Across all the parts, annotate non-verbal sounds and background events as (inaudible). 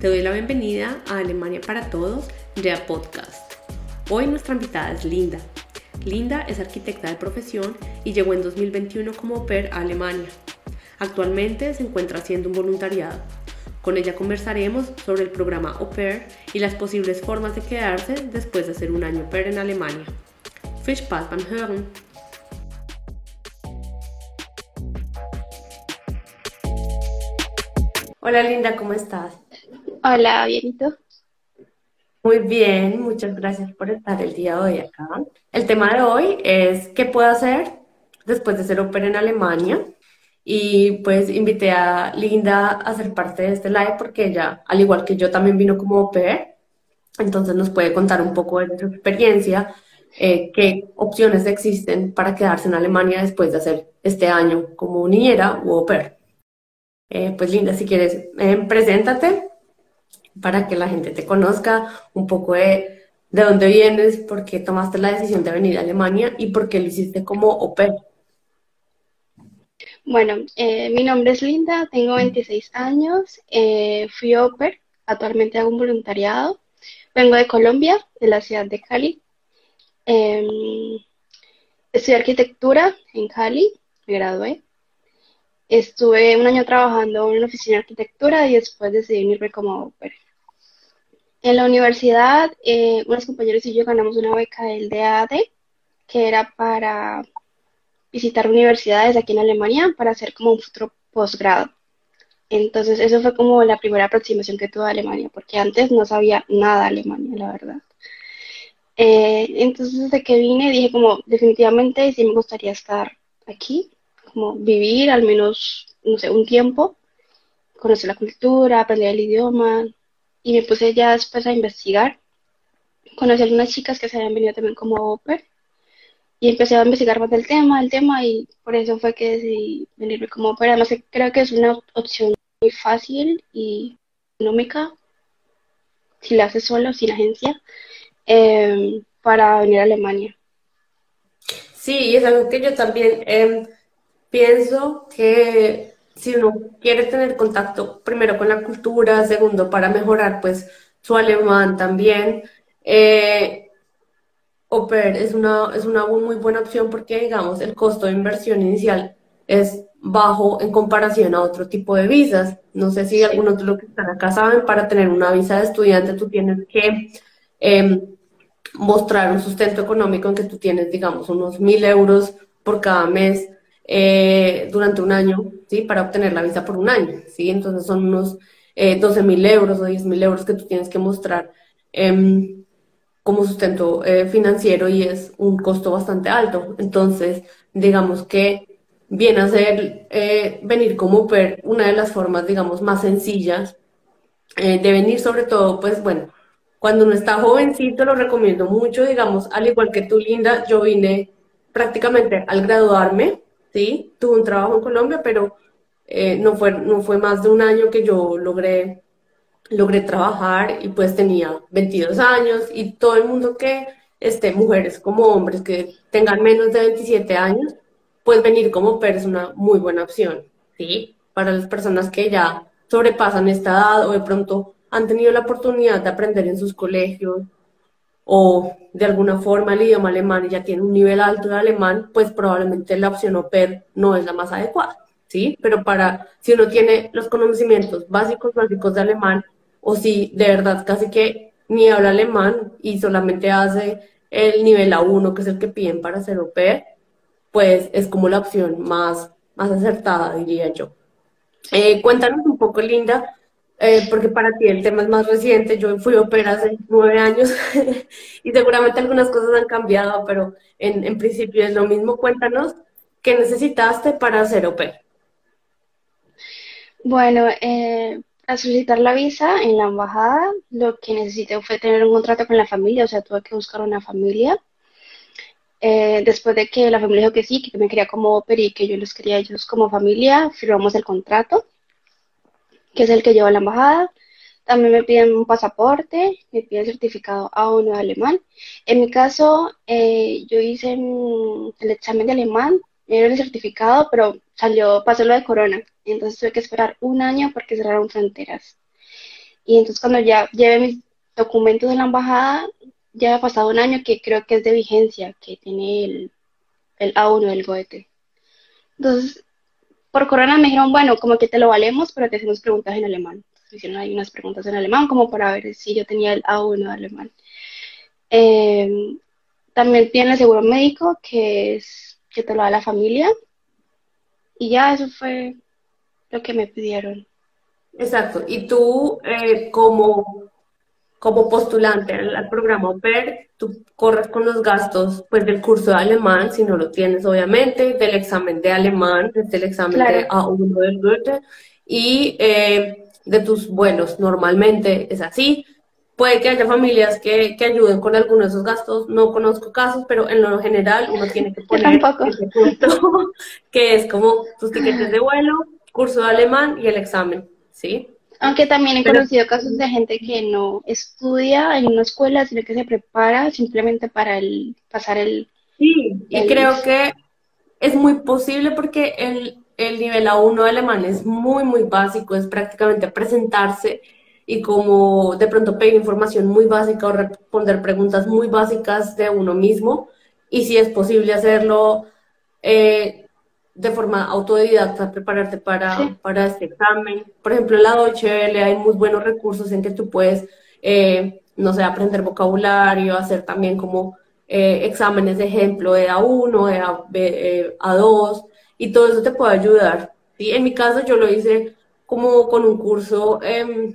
Te doy la bienvenida a Alemania para Todos, ya podcast. Hoy nuestra invitada es Linda. Linda es arquitecta de profesión y llegó en 2021 como au pair a Alemania. Actualmente se encuentra haciendo un voluntariado. Con ella conversaremos sobre el programa Au Pair y las posibles formas de quedarse después de hacer un año au pair en Alemania. Viel Spaß Hören! Hola Linda, ¿cómo estás? Hola, bien, ¿y tú? Muy bien, muchas gracias por estar el día de hoy acá. El tema de hoy es qué puedo hacer después de ser pair en Alemania. Y pues invité a Linda a ser parte de este live porque ella, al igual que yo, también vino como au pair. Entonces nos puede contar un poco de su experiencia, eh, qué opciones existen para quedarse en Alemania después de hacer este año como niñera o au pair. Eh, pues Linda, si quieres, eh, preséntate para que la gente te conozca un poco de, de dónde vienes, por qué tomaste la decisión de venir a Alemania y por qué lo hiciste como au pair. Bueno, eh, mi nombre es Linda, tengo 26 años, fui au pair, actualmente hago un voluntariado, vengo de Colombia, de la ciudad de Cali. Em, estudié arquitectura en Cali, me gradué. Estuve un año trabajando en una oficina de arquitectura y después decidí unirme como au. En la universidad, eh, unos compañeros y yo ganamos una beca del DAD, que era para visitar universidades aquí en Alemania para hacer como un futuro posgrado. Entonces, eso fue como la primera aproximación que tuve a Alemania, porque antes no sabía nada de Alemania, la verdad. Eh, entonces, desde que vine, dije como, definitivamente sí me gustaría estar aquí, como vivir al menos, no sé, un tiempo, conocer la cultura, aprender el idioma, y me puse ya después a investigar. Conocí a algunas chicas que se habían venido también como pair, y empecé a investigar más del tema, el tema, y por eso fue que decidí venirme como pair. Además, creo que es una opción muy fácil y económica, si la haces solo, sin agencia, eh, para venir a Alemania. Sí, es algo que yo también eh, pienso que si uno quiere tener contacto primero con la cultura, segundo para mejorar pues su alemán también, eh, au pair es una, es una muy buena opción porque digamos el costo de inversión inicial es bajo en comparación a otro tipo de visas. No sé si algunos de los que están acá saben, para tener una visa de estudiante tú tienes que em, mostrar un sustento económico en que tú tienes, digamos, unos mil euros por cada mes eh, durante un año, ¿sí? Para obtener la visa por un año, ¿sí? Entonces son unos eh, 12 mil euros o 10 mil euros que tú tienes que mostrar em, como sustento eh, financiero y es un costo bastante alto. Entonces, digamos que viene a ser eh, venir como per una de las formas, digamos, más sencillas de venir, sobre todo, pues bueno, cuando uno está jovencito lo recomiendo mucho, digamos, al igual que tú, Linda, yo vine prácticamente al graduarme, ¿sí? Tuve un trabajo en Colombia, pero eh, no, fue, no fue más de un año que yo logré, logré trabajar y pues tenía 22 años y todo el mundo que esté, mujeres como hombres que tengan menos de 27 años, pues venir como PER es una muy buena opción, ¿sí? Para las personas que ya sobrepasan esta edad o de pronto han tenido la oportunidad de aprender en sus colegios o de alguna forma el idioma alemán y ya tiene un nivel alto de alemán, pues probablemente la opción OPER no es la más adecuada, ¿sí? Pero para, si uno tiene los conocimientos básicos, básicos de alemán, o si de verdad casi que ni habla alemán y solamente hace el nivel A1, que es el que piden para ser OPER, pues es como la opción más, más acertada, diría yo. Eh, cuéntanos un poco, Linda, eh, porque para ti el tema es más reciente. Yo fui opera hace nueve años (laughs) y seguramente algunas cosas han cambiado, pero en, principio es lo mismo. Cuéntanos qué necesitaste para hacer opera. Bueno, eh, para solicitar la visa en la embajada, lo que necesité fue tener un contrato con la familia, o sea, tuve que buscar una familia. Eh, después de que la familia dijo que sí, que me quería como opera y que yo los quería ellos como familia, firmamos el contrato que es el que lleva la embajada. También me piden un pasaporte, me piden certificado A1 de alemán. En mi caso, eh, yo hice el examen de alemán, era el certificado, pero salió, pasó lo de corona. Entonces tuve que esperar un año porque cerraron fronteras. Y entonces cuando ya lleve mis documentos en la embajada, ya ha pasado un año que creo que es de vigencia, que tiene el, el A1 del Goethe. Entonces, por corona me dijeron, bueno, como que te lo valemos, pero te hacemos preguntas en alemán. hicieron ahí unas preguntas en alemán como para ver si yo tenía el A1 de alemán. Eh, también tiene el seguro médico, que es que te lo da la familia. Y ya eso fue lo que me pidieron. Exacto. Y tú, eh, como, como postulante al, programa OPER, tú corres con los gastos pues, del curso de alemán, si no lo tienes, obviamente, del examen de alemán, del examen de A1 del Goethe, y eh, de tus vuelos. Normalmente es así. Puede que haya familias que, que, ayuden con algunos de esos gastos, no conozco casos, pero en lo general uno tiene que poner ese punto, (laughs) que es como tus tiquetes de vuelo, curso de alemán y el examen, ¿sí? Aunque también he conocido casos de gente que no estudia en una escuela, sino que se prepara simplemente para el, pasar el... Sí, y creo que es muy posible porque el, el nivel A1 de alemán es muy, muy básico, es prácticamente presentarse y como de pronto pedir información muy básica o responder preguntas muy básicas de uno mismo y si es posible hacerlo eh, de forma autodidacta, prepararte para, para este examen. Por ejemplo, en la DHL hay muy buenos recursos en que tú puedes, eh, no sé, aprender vocabulario, hacer también como eh, exámenes de ejemplo de A1, de A, 2 y todo eso te puede ayudar. ¿sí? En mi caso yo lo hice como con un curso eh,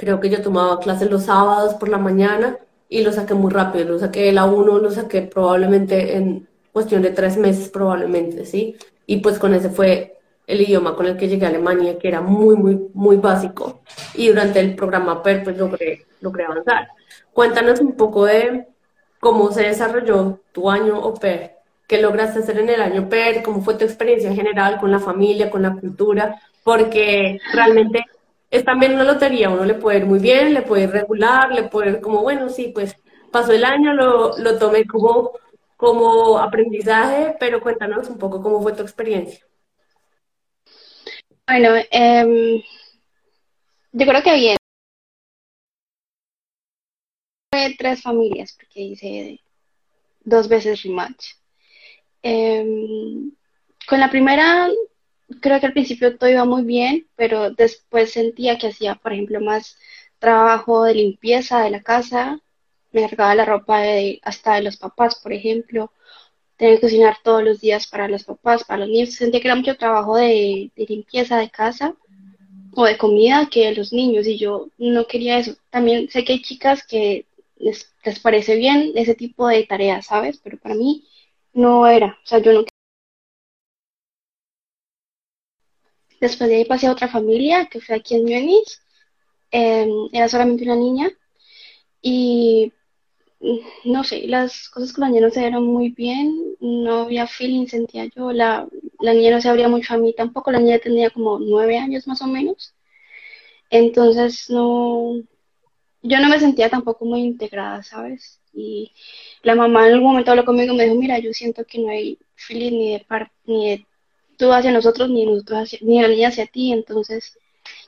Creo que yo tomaba clases los sábados por la mañana y lo saqué muy rápido. Lo saqué la 1, lo saqué probablemente en cuestión de tres meses, probablemente, ¿sí? Y pues con ese fue el idioma con el que llegué a Alemania, que era muy, muy, muy básico. Y durante el programa PER, pues logré, logré avanzar. Cuéntanos un poco de cómo se desarrolló tu año o PER, qué lograste hacer en el año PER, cómo fue tu experiencia en general con la familia, con la cultura, porque realmente es también una lotería, uno le puede ir muy bien, le puede ir regular, le puede ir como, bueno, sí, pues pasó el año, lo, lo tomé como, como aprendizaje, pero cuéntanos un poco cómo fue tu experiencia. Bueno, eh, yo creo que bien. Fue tres familias, porque hice dos veces rematch. Em, con la primera creo que al principio todo iba muy bien, pero después sentía que hacía, por ejemplo, más trabajo de limpieza de la casa, me cargaba la ropa de, hasta de los papás, por ejemplo, tenía que cocinar todos los días para los papás, para los niños, sentía que era mucho trabajo de, limpieza de casa o de comida que los niños y yo no quería eso. También sé que hay chicas que les, les parece bien ese tipo de tareas, ¿sabes? Pero para mí no era, o sea, yo no Después de ahí pasé a otra familia, que fue aquí en Múnich. Em, era solamente una niña. Y no sé, las cosas con la niña no se dieron muy bien. No había feeling, sentía yo. La, la niña no se abría mucho a mí tampoco. La niña tenía como nueve años más o menos. Entonces no, yo no me sentía tampoco muy integrada, ¿sabes? Y la mamá en algún momento habló conmigo y me dijo, mira, yo siento que no hay feeling ni de, par ni de tú hacia nosotros ni nosotros hacia, ni la niña hacia ti, entonces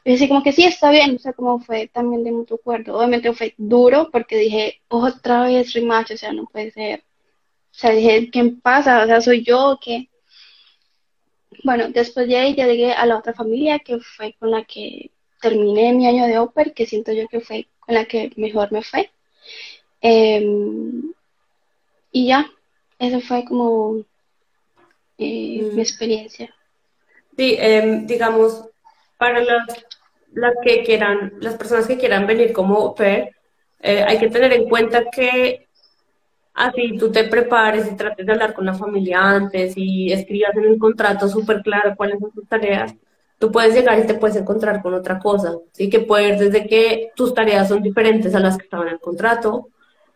yo decía como que sí, está bien, o sea, como fue también de mutuo acuerdo. Obviamente fue duro porque dije, otra vez rematch, o sea, no puede ser. O sea, dije, ¿qué pasa? O sea, ¿soy yo o qué? Bueno, después de ahí ya llegué a la otra familia que fue con la que terminé mi año de Oper, que siento yo que fue con la que mejor me fue. Em, y ya, eso fue como eh, mi experiencia. Sí, em, digamos, para las, las que quieran, las personas que quieran venir como PER, eh, hay que tener en cuenta que así tú te prepares y trates de hablar con la familia antes y escribas en el contrato súper claro cuáles son tus tareas, tú puedes llegar y te puedes encontrar con otra cosa, ¿sí? Que puede ir desde que tus tareas son diferentes a las que estaban en el contrato,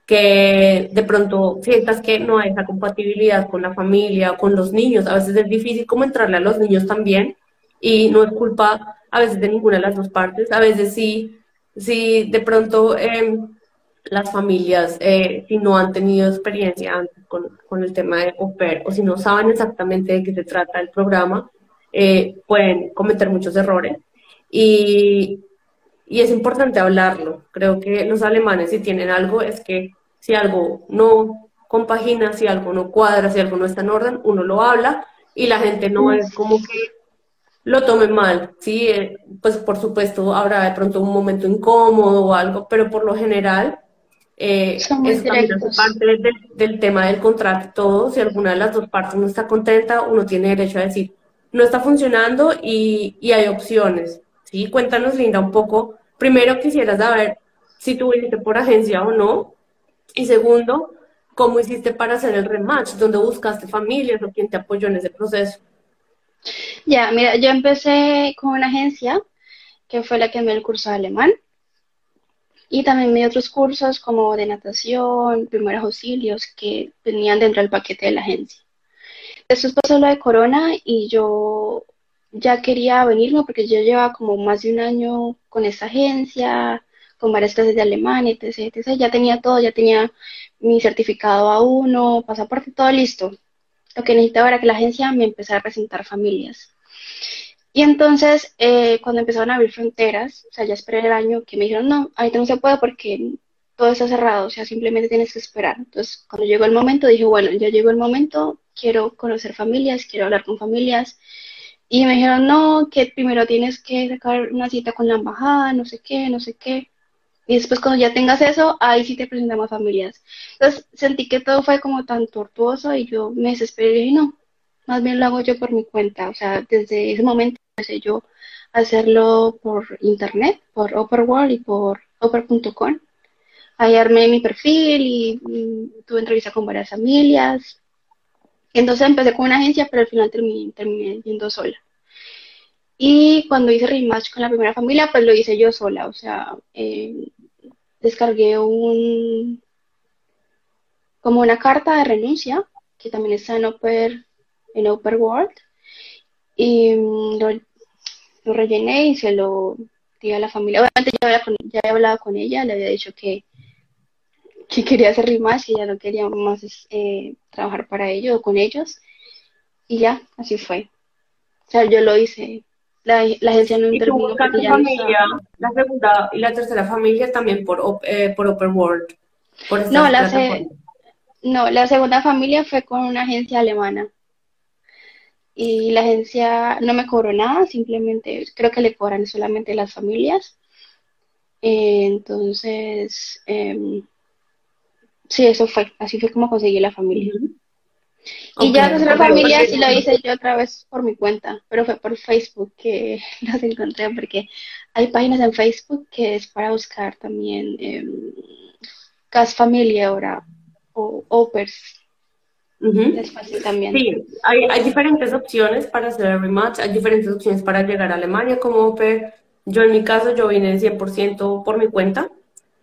que de pronto sientas que no hay esa compatibilidad con la familia, con los niños. A veces es difícil como entrarle a los niños también y no es culpa a veces de ninguna de las dos partes. A veces sí, sí de pronto em, las familias, eh, si no han tenido experiencia antes con, con el tema de OPER o si no saben exactamente de qué se trata el programa, eh, pueden cometer muchos errores. Y, y es importante hablarlo. Creo que los alemanes si tienen algo es que si algo no compagina, si algo no cuadra, si algo no está en orden, uno lo habla y la gente no es como que lo tome mal, ¿sí? Eh, pues por supuesto habrá de pronto un momento incómodo o algo, pero por lo general eh, es parte del, tema del contrato todo. Si alguna de las dos partes no está contenta, uno tiene derecho a decir, no está funcionando y, y hay opciones. ¿sí? Cuéntanos, Linda, un poco. Primero, quisiera saber si tú viniste por agencia o no. Y segundo, ¿cómo hiciste para hacer el rematch? ¿Dónde buscaste familias o quién te apoyó en ese proceso? Ya, mira, yo empecé con una agencia que fue la que me dio el curso de alemán. Y también me dio otros cursos como de natación, primeros auxilios que venían dentro del paquete de la agencia. Después pasó lo de corona y yo ya quería venirme porque yo llevaba como más de un año con esta agencia, con varias clases de alemán, etc, etc. Ya tenía todo, ya tenía mi certificado A1, pasaporte, todo listo. Lo que necesitaba era que la agencia me empezara a presentar familias. Y entonces, eh, cuando empezaron a abrir fronteras, o sea, ya esperé el año que me dijeron, no, ahorita no se puede porque todo está cerrado, o sea, simplemente tienes que esperar. Entonces, cuando llegó el momento, dije, bueno, ya llegó el momento, quiero conocer familias, quiero hablar con familias. Y me dijeron, no, que primero tienes que sacar una cita con la embajada, no sé qué, no sé qué. Y después cuando ya tengas eso, ahí sí te presentamos familias. Entonces sentí que todo fue como tan tortuoso y yo me desesperé y dije, no, más bien lo hago yo por mi cuenta. O sea, desde ese momento empecé yo a hacerlo por internet, por World y por Oper.com. Ahí armé mi perfil y, y tuve entrevista con varias familias. Entonces empecé con una agencia, pero al final terminé, terminé yendo sola. Y cuando hice rematch con la primera familia, pues lo hice yo sola. O sea, eh, descargué un como una carta de renuncia, que también está en Oper, en Oper World, y mm, lo, rellené y se lo di a la familia. Obviamente ya había, hablado con ella, le había dicho que, que quería hacer rematch, que ya no quería más eh, trabajar para ellos o con ellos. Y ya, así fue. O sea, yo lo hice. La, agencia no intervino. ¿Y familia, la segunda y la tercera familia también por, eh, por Open World? no, la no, la segunda familia fue con una agencia alemana. Y la agencia no me cobró nada, simplemente creo que le cobran solamente las familias. Eh, entonces, eh, Sí, eso fue, así fue como conseguí la familia. Y ya pues la familia sí lo hice yo otra vez por mi cuenta, pero fue por Facebook que (laughs) las encontré, porque hay páginas en Facebook que es para buscar también eh, Cas Familia ahora o Opers. Es fácil también. Sí, hay, hay diferentes opciones para hacer el rematch, hay diferentes opciones para llegar a Alemania como Oper. Yo en mi caso, yo vine 100% por mi cuenta,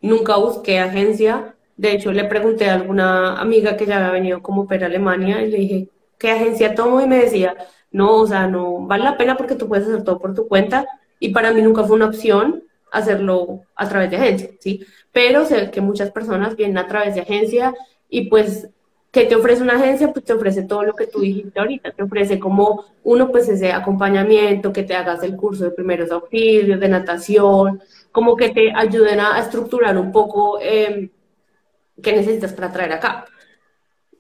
nunca busqué agencia, de hecho, le pregunté a alguna amiga que ya había venido como per Alemania y le dije, ¿qué agencia tomo? Y me decía, no, o sea, no vale la pena porque tú puedes hacer todo por tu cuenta. Y para mí nunca fue una opción hacerlo a través de agencia, ¿sí? Pero sé que muchas personas vienen a través de agencia y pues, ¿qué te ofrece una agencia? Pues te ofrece todo lo que tú dijiste ahorita, te ofrece como uno, pues ese acompañamiento, que te hagas el curso de primeros auxilios, de natación, como que te ayuden a, estructurar un poco. Eh, ¿Qué necesitas para traer acá.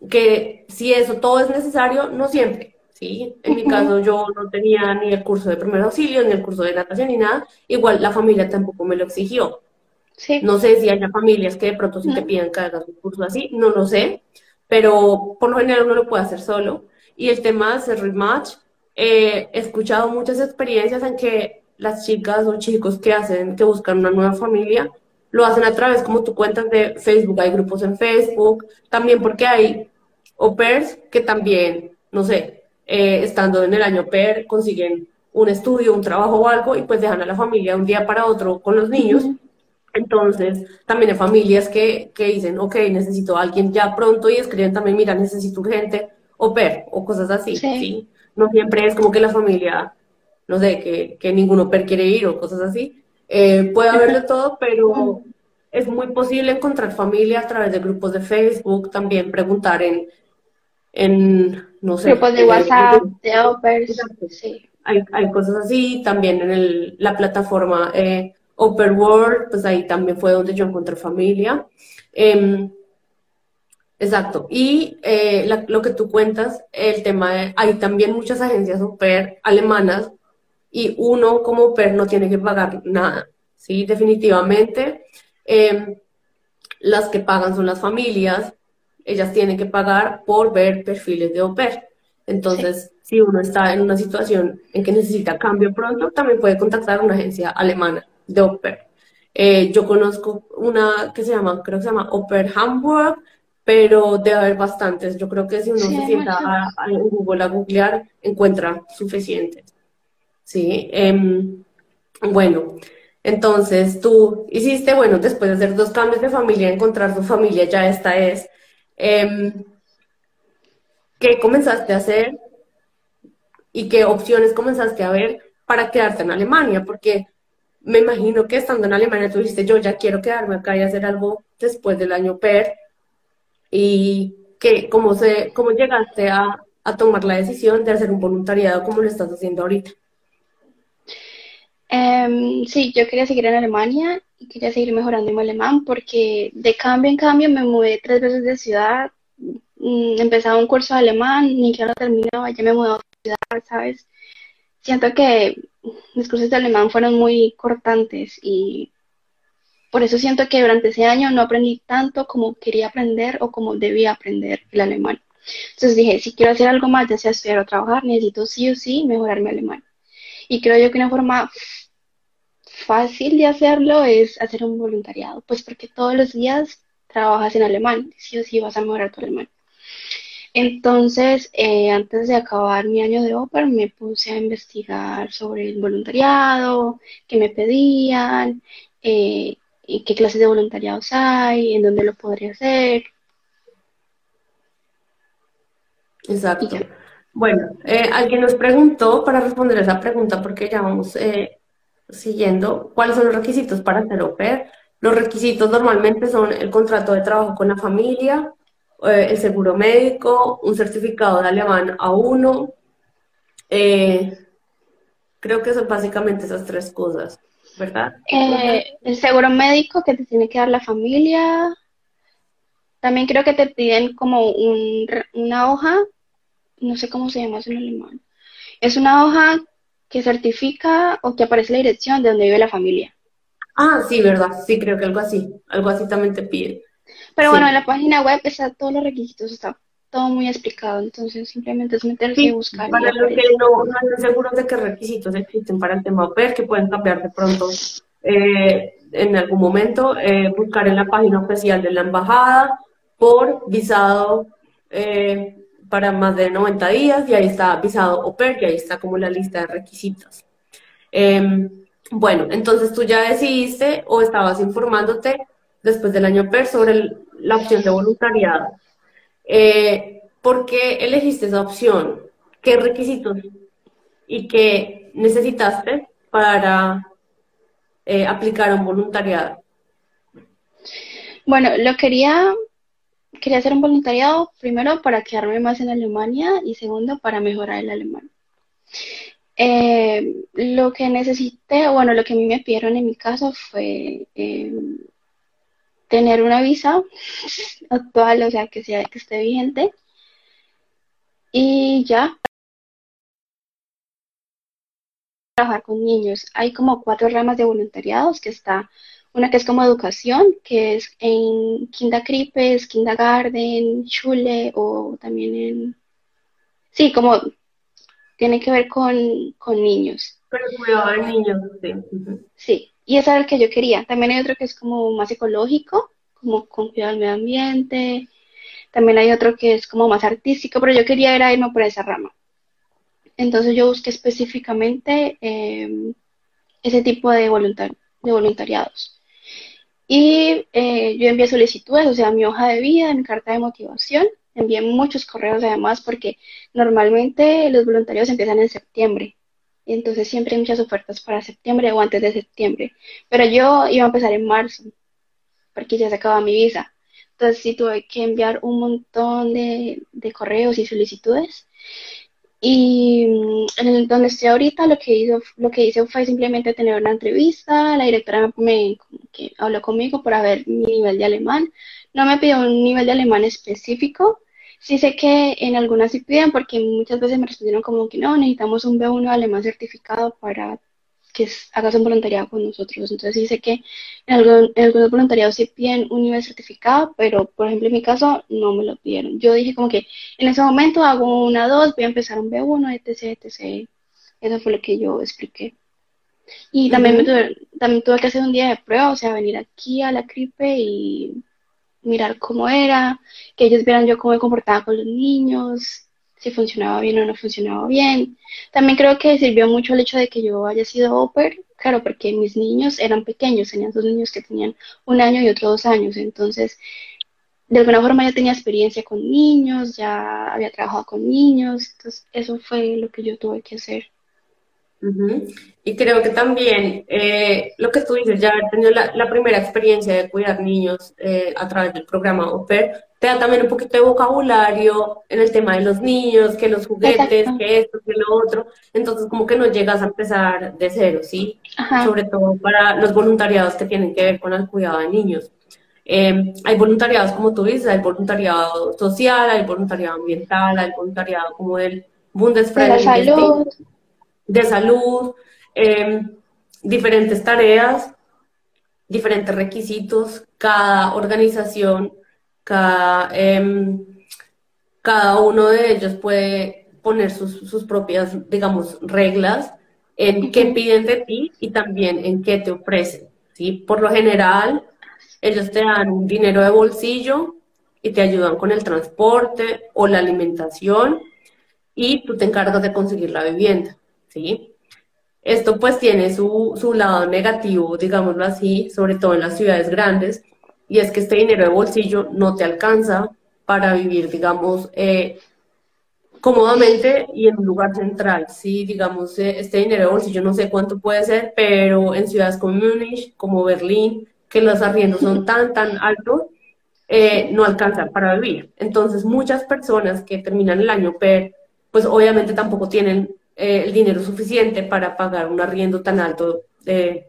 Que si eso todo es necesario, no siempre, ¿sí? En mi caso yo no tenía ni el curso de primer auxilio, ni el curso de natación, ni nada. Igual la familia tampoco me lo exigió. Sí. No sé si hay familias que de pronto sí te piden que hagas un curso así, no lo sé, pero por lo general uno lo puede hacer solo. Y el tema de hacer rematch, eh, he escuchado muchas experiencias en que las chicas o chicos que hacen, que buscan una nueva familia, lo hacen a través como tu cuentas de Facebook, hay grupos en Facebook, también porque hay au pairs que también, no sé, eh, estando en el año pair, consiguen un estudio, un trabajo o algo y pues dejan a la familia un día para otro con los niños. Entonces, también hay familias que, que dicen, ok, necesito a alguien ya pronto y escriben también, mira, necesito urgente au pair o cosas así, sí. No siempre es como que la familia, no sé, que, que ningún au pair quiere ir o cosas así, eh, puede haber de todo, pero es muy posible encontrar familia a través de grupos de Facebook, también preguntar en, en no sé. Grupos de WhatsApp, de Opers, sí. Hay, hay, cosas así, también en el, la plataforma eh, Open World, pues ahí también fue donde yo encontré familia. Em, exacto. Y eh, lo que tú cuentas, el tema de, hay también muchas agencias oper alemanas y uno como oper no tiene que pagar nada, ¿sí? Definitivamente. Em, las que pagan son las familias, ellas tienen que pagar por ver perfiles de oper. Entonces, si uno está en una situación en que necesita cambio pronto, también puede contactar a una agencia alemana de Oper. Eh, yo conozco una que se llama, creo que se llama Oper Hamburg, pero debe haber bastantes. Yo creo que si uno se sienta a, Google a googlear, encuentra suficientes. Sí. Em, bueno, entonces tú hiciste, bueno, después de hacer dos cambios de familia, encontrar tu familia, ya esta es. Em, ¿Qué comenzaste a hacer y qué opciones comenzaste a ver para quedarte en Alemania? Porque me imagino que estando en Alemania tú dijiste, yo ya quiero quedarme acá y hacer algo después del año PER. ¿Y que, cómo, se, cómo llegaste a, tomar la decisión de hacer un voluntariado como lo estás haciendo ahorita? Em, sí, yo quería seguir en Alemania y quería seguir mejorando mi alemán porque de cambio en cambio me mudé tres veces de ciudad, mm, empezaba un curso de alemán, ni que lo terminaba, ya me mudé a otra ciudad, ¿sabes? Siento que mis cursos de alemán fueron muy cortantes y por eso siento que durante ese año no aprendí tanto como quería aprender o como debía aprender el alemán. Entonces dije, si quiero hacer algo más, ya sea estudiar o trabajar, necesito sí o sí mejorar mi alemán. Y creo yo que una forma fácil de hacerlo es hacer un voluntariado, pues porque todos los días trabajas en alemán, sí o sí vas a mejorar tu alemán. Entonces, eh, antes de acabar mi año de ópera, me puse a investigar sobre el voluntariado, qué me pedían, eh, y qué clases de voluntariados hay, en dónde lo podría hacer. Exacto. Bueno, eh, alguien nos preguntó para responder esa pregunta, porque ya vamos siguiendo, ¿cuáles son los requisitos para ser au Los requisitos normalmente son el contrato de trabajo con la familia, eh, el seguro médico, un certificado de alemán A1. Eh, creo que son básicamente esas tres cosas, ¿verdad? Eh, el seguro médico que te tiene que dar la familia. También creo que te piden como un, una hoja, no sé cómo se llama eso en alemán. Es una hoja que certifica o que aparece la dirección de donde vive la familia. Ah, sí, verdad, sí, creo que algo así, algo así también te piden. Pero bueno, en la página web está todos los requisitos, está todo muy explicado, entonces simplemente es meterse y buscar. Para los que no, están seguros de qué requisitos existen para el tema OPER, que pueden cambiar de pronto eh, en algún momento, eh, buscar en la página oficial de la embajada por visado eh, para más de 90 días, y ahí está visado OPER, y ahí está como la lista de requisitos. Em, bueno, entonces tú ya decidiste o estabas informándote después del año PER sobre la opción de voluntariado. Eh, ¿Por qué elegiste esa opción? ¿Qué requisitos y qué necesitaste para eh, aplicar un voluntariado? Bueno, lo quería, quería hacer un voluntariado primero para quedarme más en Alemania y segundo para mejorar el alemán. Eh, lo que necesité, bueno, lo que a mí me pidieron en mi caso fue tener una visa (laughs) actual, o sea, que, sea, que esté vigente. Y ya. Trabajar con niños. Hay como cuatro ramas de voluntariados, que está una que es como educación, que es en Kinderkrippes, Kindergarten, Schule o también en... Sí, como tiene que ver con, niños. Pero cuidado de niños, sí. Sí, y ese era el que yo quería. También hay otro que es como más ecológico, como con cuidado del medio ambiente. También hay otro que es como más artístico, pero yo quería ir a irme por esa rama. Entonces yo busqué específicamente em, ese tipo de, de voluntariados. Y eh, yo envié solicitudes, o sea, mi hoja de vida, mi carta de motivación. Envié muchos correos además porque normalmente los voluntarios empiezan en septiembre entonces siempre hay muchas ofertas para septiembre o antes de septiembre. Pero yo iba a empezar en marzo, porque ya se acaba mi visa. Entonces sí tuve que enviar un montón de, correos y solicitudes. Y mm, en donde estoy ahorita, lo que, hizo, lo que hice fue simplemente tener una entrevista, la directora me que habló conmigo para ver mi nivel de alemán. No me pidió un nivel de alemán específico, Sí sé que en algunas sí piden porque muchas veces me respondieron como que no, necesitamos un B1 alemán certificado para que hagas un voluntariado con nosotros. Entonces sí sé que en, algunos voluntariados sí piden un nivel certificado, pero por ejemplo en mi caso no me lo pidieron. Yo dije como que en ese momento hago una 2, voy a empezar un B1, etc, etc. Eso fue lo que yo expliqué. Y también, me tuve, también tuve que hacer un día de prueba, o sea, venir aquí a la CRIPE y mirar cómo era, que ellos vieran yo cómo me comportaba con los niños, si funcionaba bien o no funcionaba bien. También creo que sirvió mucho el hecho de que yo haya sido oper, claro, porque mis niños eran pequeños, tenían dos niños que tenían un año y otro dos años, entonces de alguna forma ya tenía experiencia con niños, ya había trabajado con niños, entonces eso fue lo que yo tuve que hacer. Y creo que también eh, lo que tú dices, ya haber tenido la, primera experiencia de cuidar niños eh, a través del programa OPER, te da también un poquito de vocabulario en el tema de los niños, que los juguetes, que esto, que lo otro. Entonces, como que no llegas a empezar de cero, ¿sí? Sobre todo para los voluntariados que tienen que ver con el cuidado de niños. Em, hay voluntariados, como tú dices, hay voluntariado social, hay voluntariado ambiental, hay voluntariado como el Bundesfreien. De la salud de salud, em, diferentes tareas, diferentes requisitos, cada organización, cada, em, cada uno de ellos puede poner sus, propias, digamos, reglas en qué piden de ti y también en qué te ofrecen. ¿sí? Por lo general, ellos te dan dinero de bolsillo y te ayudan con el transporte o la alimentación y tú te encargas de conseguir la vivienda. ¿Sí? Esto pues tiene su, su lado negativo, digámoslo así, sobre todo en las ciudades grandes, y es que este dinero de bolsillo no te alcanza para vivir, digamos, eh, cómodamente y en un lugar central. Sí, digamos, eh, este dinero de bolsillo no sé cuánto puede ser, pero en ciudades como Múnich, como Berlín, que los arriendos son tan, tan altos, eh, no alcanzan para vivir. Entonces, muchas personas que terminan el año PER, pues obviamente tampoco tienen eh, el dinero suficiente para pagar un arriendo tan alto eh,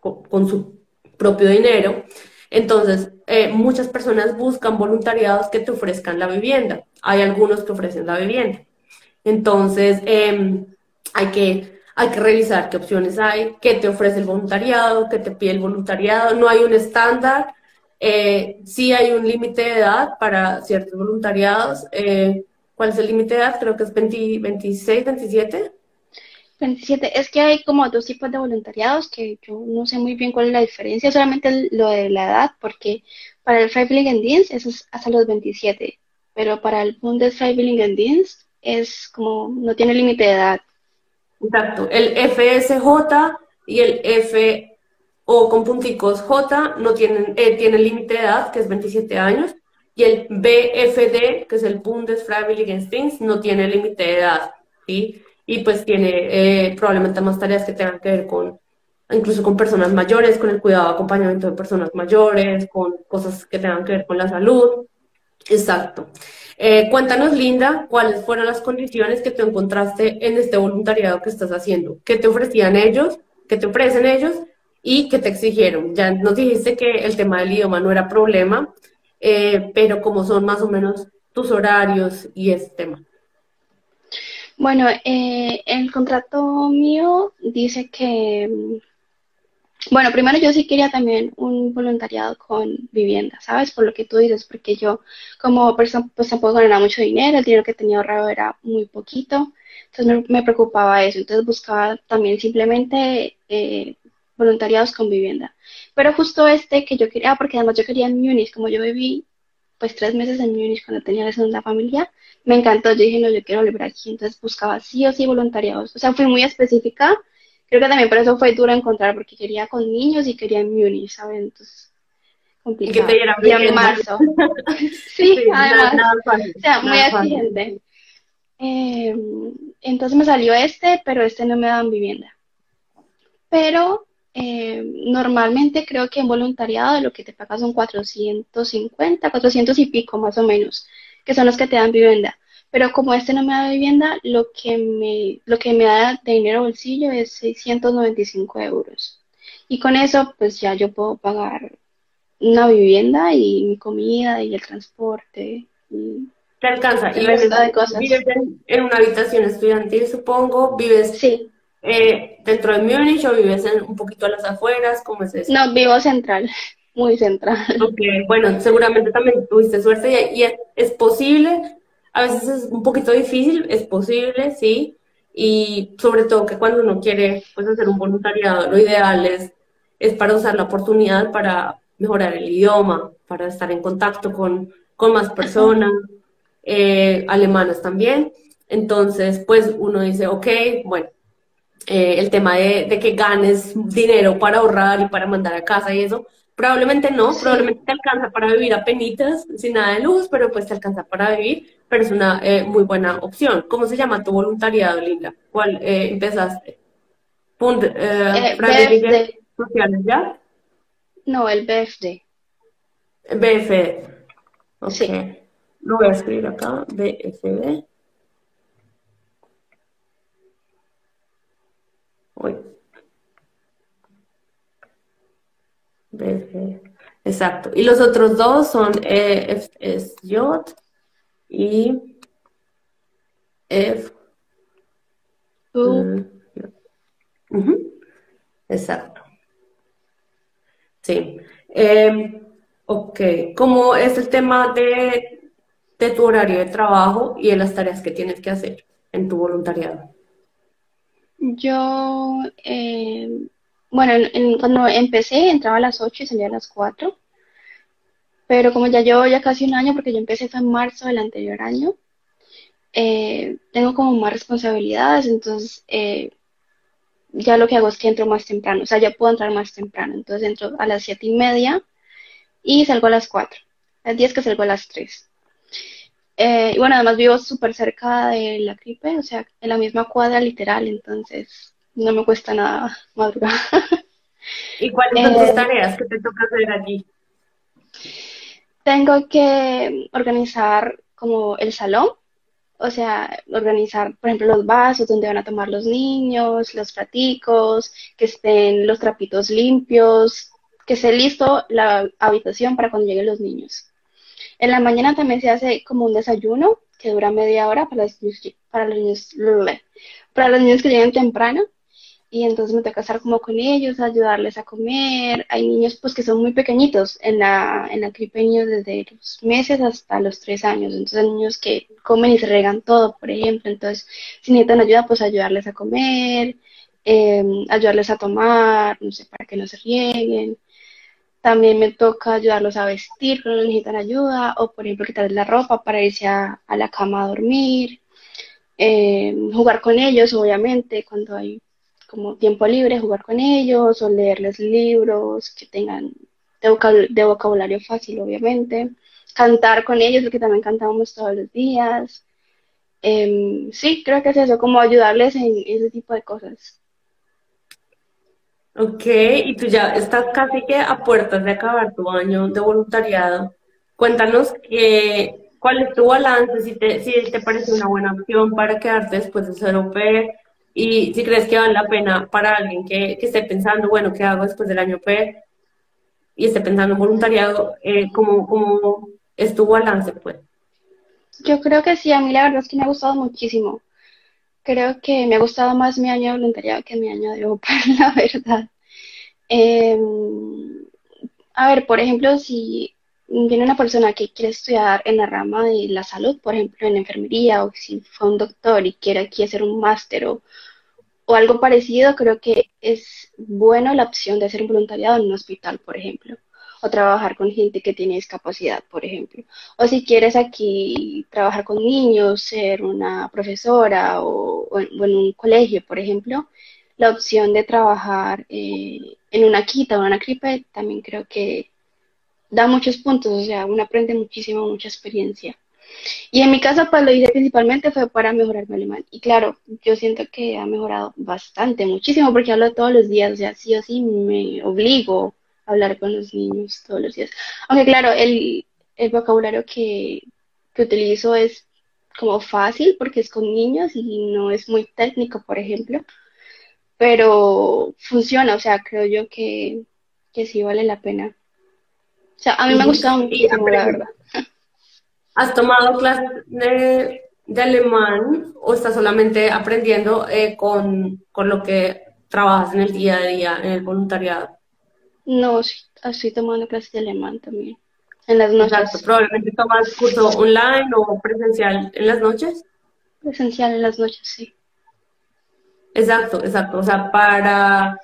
con, su propio dinero. Entonces, eh, muchas personas buscan voluntariados que te ofrezcan la vivienda. Hay algunos que ofrecen la vivienda. Entonces, em, hay, que, hay que revisar qué opciones hay, qué te ofrece el voluntariado, qué te pide el voluntariado. No hay un estándar. sí hay un límite de edad para ciertos voluntariados. ¿Cuál es el límite de edad? Creo que es 26, 27. 27. Es que hay como dos tipos de voluntariados que yo no sé muy bien cuál es la diferencia, solamente lo de la edad, porque para el Freiwilligendienst eso es hasta los 27, pero para el Bundesfreiwilligendienst es como, no tiene límite de edad. Exacto. El FSJ y el F o con punticos J no tienen, eh, tienen límite de edad, que es 27 años, y el BFD, que es el Bundesfreiwilligendienst, no tiene límite de edad, ¿sí? Y pues tiene eh, probablemente más tareas que tengan que ver con, incluso con personas mayores, con el cuidado, acompañamiento de personas mayores, con cosas que tengan que ver con la salud. Exacto. Eh, cuéntanos, Linda, cuáles fueron las condiciones que te encontraste en este voluntariado que estás haciendo. ¿Qué te ofrecían ellos? ¿Qué te ofrecen ellos? ¿Y qué te exigieron? Ya nos dijiste que el tema del idioma no era problema, eh, pero cómo son más o menos tus horarios y ese tema. Bueno, eh, el contrato mío dice que, bueno, primero yo sí quería también un voluntariado con vivienda, ¿sabes? Por lo que tú dices, porque yo como persona pues tampoco ganaba mucho dinero, el dinero que tenía ahorrado era muy poquito, entonces me, preocupaba eso, entonces buscaba también simplemente eh, voluntariados con vivienda. Pero justo este que yo quería, porque además yo quería en Múnich, como yo viví pues tres meses en Múnich cuando tenía la segunda familia, me encantó, yo dije, no, yo quiero volver aquí, entonces buscaba sí o sí voluntariados, o sea, fui muy específica, creo que también por eso fue duro encontrar, porque quería con niños y quería en Múnich, ¿saben? Entonces, complicado. Y en marzo. (laughs) sí, además, o sea, muy exigente. Em, entonces me salió este, pero este no me dan vivienda. Pero eh, normalmente creo que en voluntariado lo que te pagas son 450, 400 y pico más o menos, que son los que te dan vivienda. pero como este no me da vivienda, lo que me, lo que me da de dinero bolsillo es 695 euros. Y con eso, pues ya yo puedo pagar una vivienda y mi comida y el transporte. Y, ¿Te alcanza? y de cosas. ¿Vives en, una habitación estudiantil, supongo? ¿Vives sí. Eh, dentro de Múnich o vives en, un poquito a las afueras? ¿Cómo es eso? No, vivo central, (laughs) muy central. Ok, bueno, seguramente también tuviste suerte y, y es, es posible, a veces es un poquito difícil, es posible, sí, y sobre todo que cuando uno quiere pues, hacer un voluntariado, lo ideal es, es para usar la oportunidad para mejorar el idioma, para estar en contacto con, con más personas, eh, alemanas también. Entonces, pues uno dice, ok, bueno, eh, el tema de, de, que ganes dinero para ahorrar y para mandar a casa y eso, probablemente no, probablemente te alcanza para vivir a penitas, sin nada de luz, pero pues te alcanza para vivir, pero es una eh, muy buena opción. ¿Cómo se llama tu voluntariado, Linda? ¿Cuál empezaste? Punkt, sociales, ¿ya? No, el BFD. BFD. Ok. Lo voy a escribir acá. BFD. Exacto. Y los otros dos son EFSJ y F. Uh. Exacto. Sí. Eh, ok. ¿Cómo es el tema de, de, tu horario de trabajo y de las tareas que tienes que hacer en tu voluntariado? Yo, eh, bueno, cuando empecé entraba a las 8 y salía a las 4. Pero como ya llevo ya casi un año, porque yo empecé fue en marzo del anterior año, eh, tengo como más responsabilidades, entonces eh, ya lo que hago es que entro más temprano, o sea, ya puedo entrar más temprano, entonces entro a las siete y media y salgo a las cuatro, el día es que salgo a las tres. Eh, y bueno, además vivo súper cerca de la gripe, o sea, en la misma cuadra literal, entonces no me cuesta nada madrugar. (laughs) ¿Y cuáles son tus eh, tareas que te toca hacer allí? Tengo que organizar como el salón, o sea, organizar, por ejemplo, los vasos donde van a tomar los niños, los platicos, que estén los trapitos limpios, que esté listo la habitación para cuando lleguen los niños. En la mañana también se hace como un desayuno que dura media hora para los, para los niños, para los niños que lleguen temprano y entonces me toca estar como con ellos, ayudarles a comer. Hay niños pues que son muy pequeñitos, en la, en la gripe niños desde los meses hasta los tres años, entonces hay niños que comen y se regan todo, por ejemplo, entonces si necesitan ayuda pues ayudarles a comer, em, ayudarles a tomar, no sé, para que no se rieguen. También me toca ayudarlos a vestir cuando necesitan ayuda, o por ejemplo quitarles la ropa para irse a, a la cama a dormir. Em, jugar con ellos, obviamente, cuando hay como tiempo libre, jugar con ellos o leerles libros que tengan de, vocabulario fácil, obviamente. Cantar con ellos, porque también cantamos todos los días. Em, sí, creo que es eso, como ayudarles en ese tipo de cosas. Ok, y tú ya estás casi que a puertas de acabar tu año de voluntariado. Cuéntanos que, cuál es tu balance, si te, si te parece una buena opción para quedarte después de ser au y si crees que vale la pena para alguien que, esté pensando, bueno, ¿qué hago después del año P? Y esté pensando en voluntariado, eh, ¿cómo, ¿cómo, es tu pues? Yo creo que sí, a mí la verdad es que me ha gustado muchísimo. Creo que me ha gustado más mi año de voluntariado que mi año de OPA, (laughs) la verdad. Em, a ver, por ejemplo, si viene una persona que quiere estudiar en la rama de la salud, por ejemplo, en enfermería, o si fue un doctor y quiere aquí hacer un máster o, o algo parecido, creo que es bueno la opción de hacer un voluntariado en un hospital, por ejemplo, o trabajar con gente que tiene discapacidad, por ejemplo. O si quieres aquí trabajar con niños, ser una profesora o, en, un colegio, por ejemplo, la opción de trabajar eh, en una quita o en una cripe también creo que da muchos puntos, o sea, uno aprende muchísimo, mucha experiencia. Y en mi caso, pues lo hice principalmente fue para mejorar mi alemán. Y claro, yo siento que ha mejorado bastante, muchísimo, porque hablo todos los días, o sea, sí o sí me obligo a hablar con los niños todos los días. Aunque claro, el, el vocabulario que, que utilizo es como fácil porque es con niños y no es muy técnico, por ejemplo, pero funciona, o sea, creo yo que, que sí vale la pena. O sea, a mí me ha gustado muchísimo, la verdad. ¿Has tomado clases de, alemán o estás solamente aprendiendo eh, con, con lo que trabajas en el día a día, en el voluntariado? No, sí, estoy tomando clases de alemán también. En las noches. Exacto, probablemente tomas curso online o presencial en las noches. Presencial en las noches, sí. Exacto, exacto. O sea, para,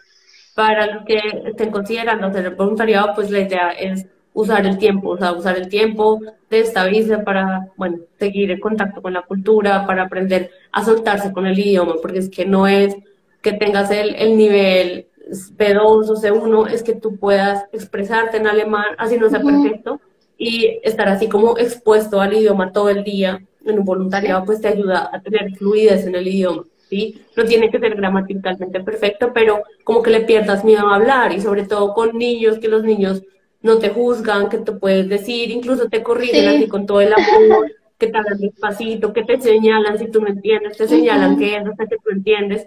para los que estén considerando hacer voluntariado, pues la idea es usar el tiempo, o sea, usar el tiempo de esta visa para, bueno, seguir en contacto con la cultura, para aprender a soltarse con el idioma, porque es que no es que tengas el, el nivel B2 o C1, es que tú puedas expresarte en alemán, así no sea perfecto, y estar así como expuesto al idioma todo el día en un voluntariado, pues te ayuda a tener fluidez en el idioma. ¿Sí? No tiene que ser gramaticalmente perfecto, pero como que le pierdas miedo a hablar y sobre todo con niños, que los niños no te juzgan, que te puedes decir, incluso te corrigen así con todo el amor, que te hablan despacito, que te señalan si tú no entiendes, te señalan que es hasta que tú entiendes.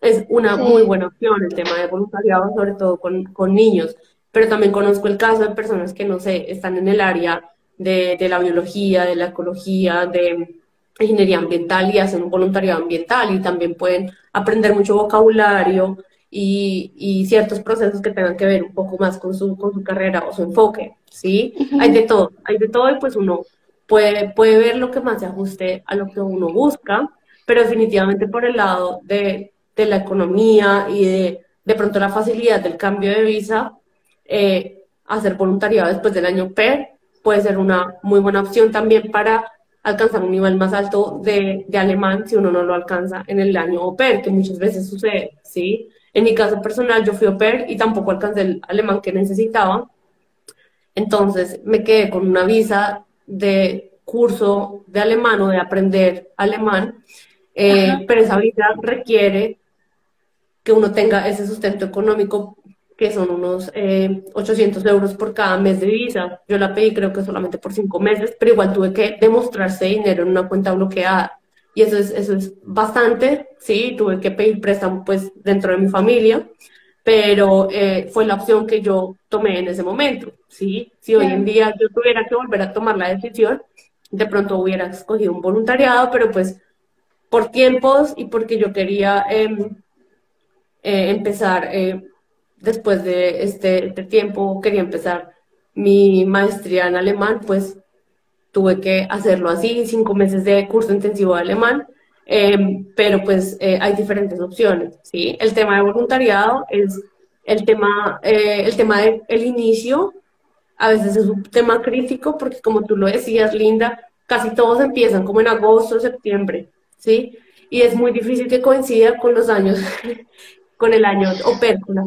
Es una muy buena opción el tema de voluntariado, sobre todo con, con niños. Pero también conozco el caso de personas que, no sé, están en el área de, de la biología, de la ecología, de ingeniería ambiental y hacen un voluntariado ambiental y también pueden aprender mucho vocabulario y, y, ciertos procesos que tengan que ver un poco más con su, con su carrera o su enfoque, ¿sí? Hay de todo, hay de todo y pues uno puede, puede ver lo que más se ajuste a lo que uno busca, pero definitivamente por el lado de, de la economía y de, de pronto la facilidad del cambio de visa, eh, hacer voluntariado después del año PER puede ser una muy buena opción también para alcanzar un nivel más alto de, de alemán si uno no lo alcanza en el año PER, que muchas veces sucede, ¿sí? En mi caso personal, yo fui PER y tampoco alcancé el alemán que necesitaba. Entonces me quedé con una visa de curso de alemán o de aprender alemán, eh, pero esa visa requiere que uno tenga ese sustento económico que son unos 800 eh, euros por cada mes de visa. Yo la pedí creo que solamente por cinco meses, pero igual tuve que demostrarse dinero en una cuenta bloqueada. Y eso es, eso es bastante, sí, tuve que pedir préstamo pues dentro de mi familia, pero eh, fue la opción que yo tomé en ese momento, sí. Si hoy en día yo tuviera que volver a tomar la decisión, de pronto hubiera escogido un voluntariado, pero pues por tiempos y porque yo quería em, eh, empezar después de este, este, tiempo quería empezar mi maestría en alemán, pues tuve que hacerlo así, cinco meses de curso intensivo de alemán, em, pero pues eh, hay diferentes opciones, ¿sí? El tema de voluntariado es el tema, eh, el tema del inicio, a veces es un tema crítico porque como tú lo decías, Linda, casi todos empiezan como en agosto, septiembre, ¿sí? Y es muy difícil que coincida con los años (laughs) con el año OPER, con la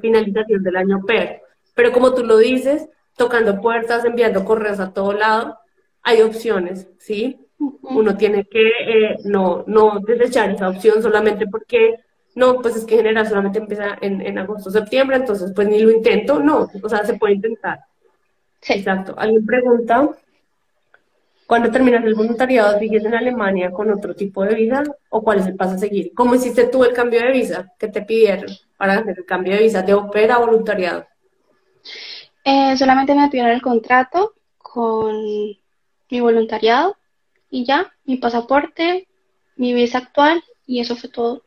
finalización del año OPER. Pero como tú lo dices, tocando puertas, enviando correos a todo lado, hay opciones, ¿sí? Uno tiene que eh, no, no desechar esa opción solamente porque, no, pues es que en general solamente empieza en, en agosto, septiembre, entonces pues ni lo intento, no, o sea, se puede intentar. Sí. Exacto. ¿Alguien pregunta? Cuando terminas el voluntariado, ¿sigues en Alemania con otro tipo de visa o cuál es el paso a seguir? ¿Cómo hiciste tú el cambio de visa que te pidieron para hacer el cambio de visa de opera a voluntariado? Eh, solamente me pidieron el contrato con mi voluntariado y ya, mi pasaporte, mi visa actual y eso fue todo.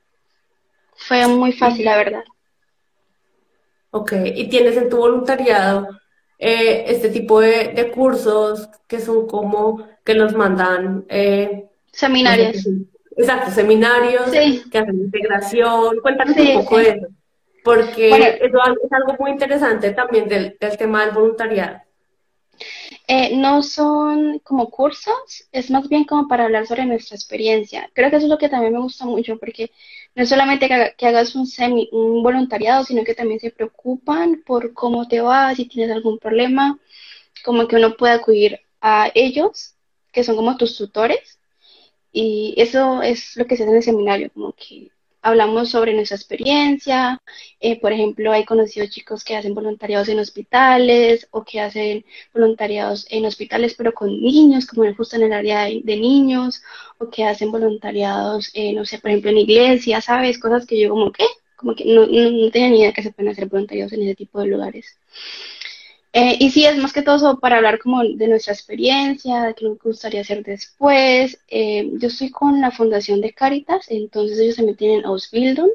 Fue muy fácil, la verdad. Ok, ¿y tienes en tu voluntariado eh, este tipo de, cursos que son como que los mandan. Eh, seminarios. exacto, seminarios que hacen integración. Cuéntanos un poco de eso, porque eso es algo muy interesante también del, del tema del voluntariado. Eh, no son como cursos, es más bien como para hablar sobre nuestra experiencia. Creo que eso es lo que también me gusta mucho, porque no es solamente que, hagas un, semi, un voluntariado, sino que también se preocupan por cómo te va, si tienes algún problema, como que uno puede acudir a ellos, que son como tus tutores, y eso es lo que se hace en el seminario, como que hablamos sobre nuestra experiencia. Eh, por ejemplo, he conocido chicos que hacen voluntariados en hospitales o que hacen voluntariados en hospitales pero con niños, como justo en el área de, niños, o que hacen voluntariados, eh, no sé, por ejemplo, en iglesias, ¿sabes? Cosas que yo como que, como que no, no tenía ni idea que se pueden hacer voluntariados en ese tipo de lugares. Eh, y sí, es más que todo para hablar como de nuestra experiencia, de qué nos gustaría hacer después. Eh, yo estoy con la Fundación de Caritas, entonces ellos también tienen Ausbildung.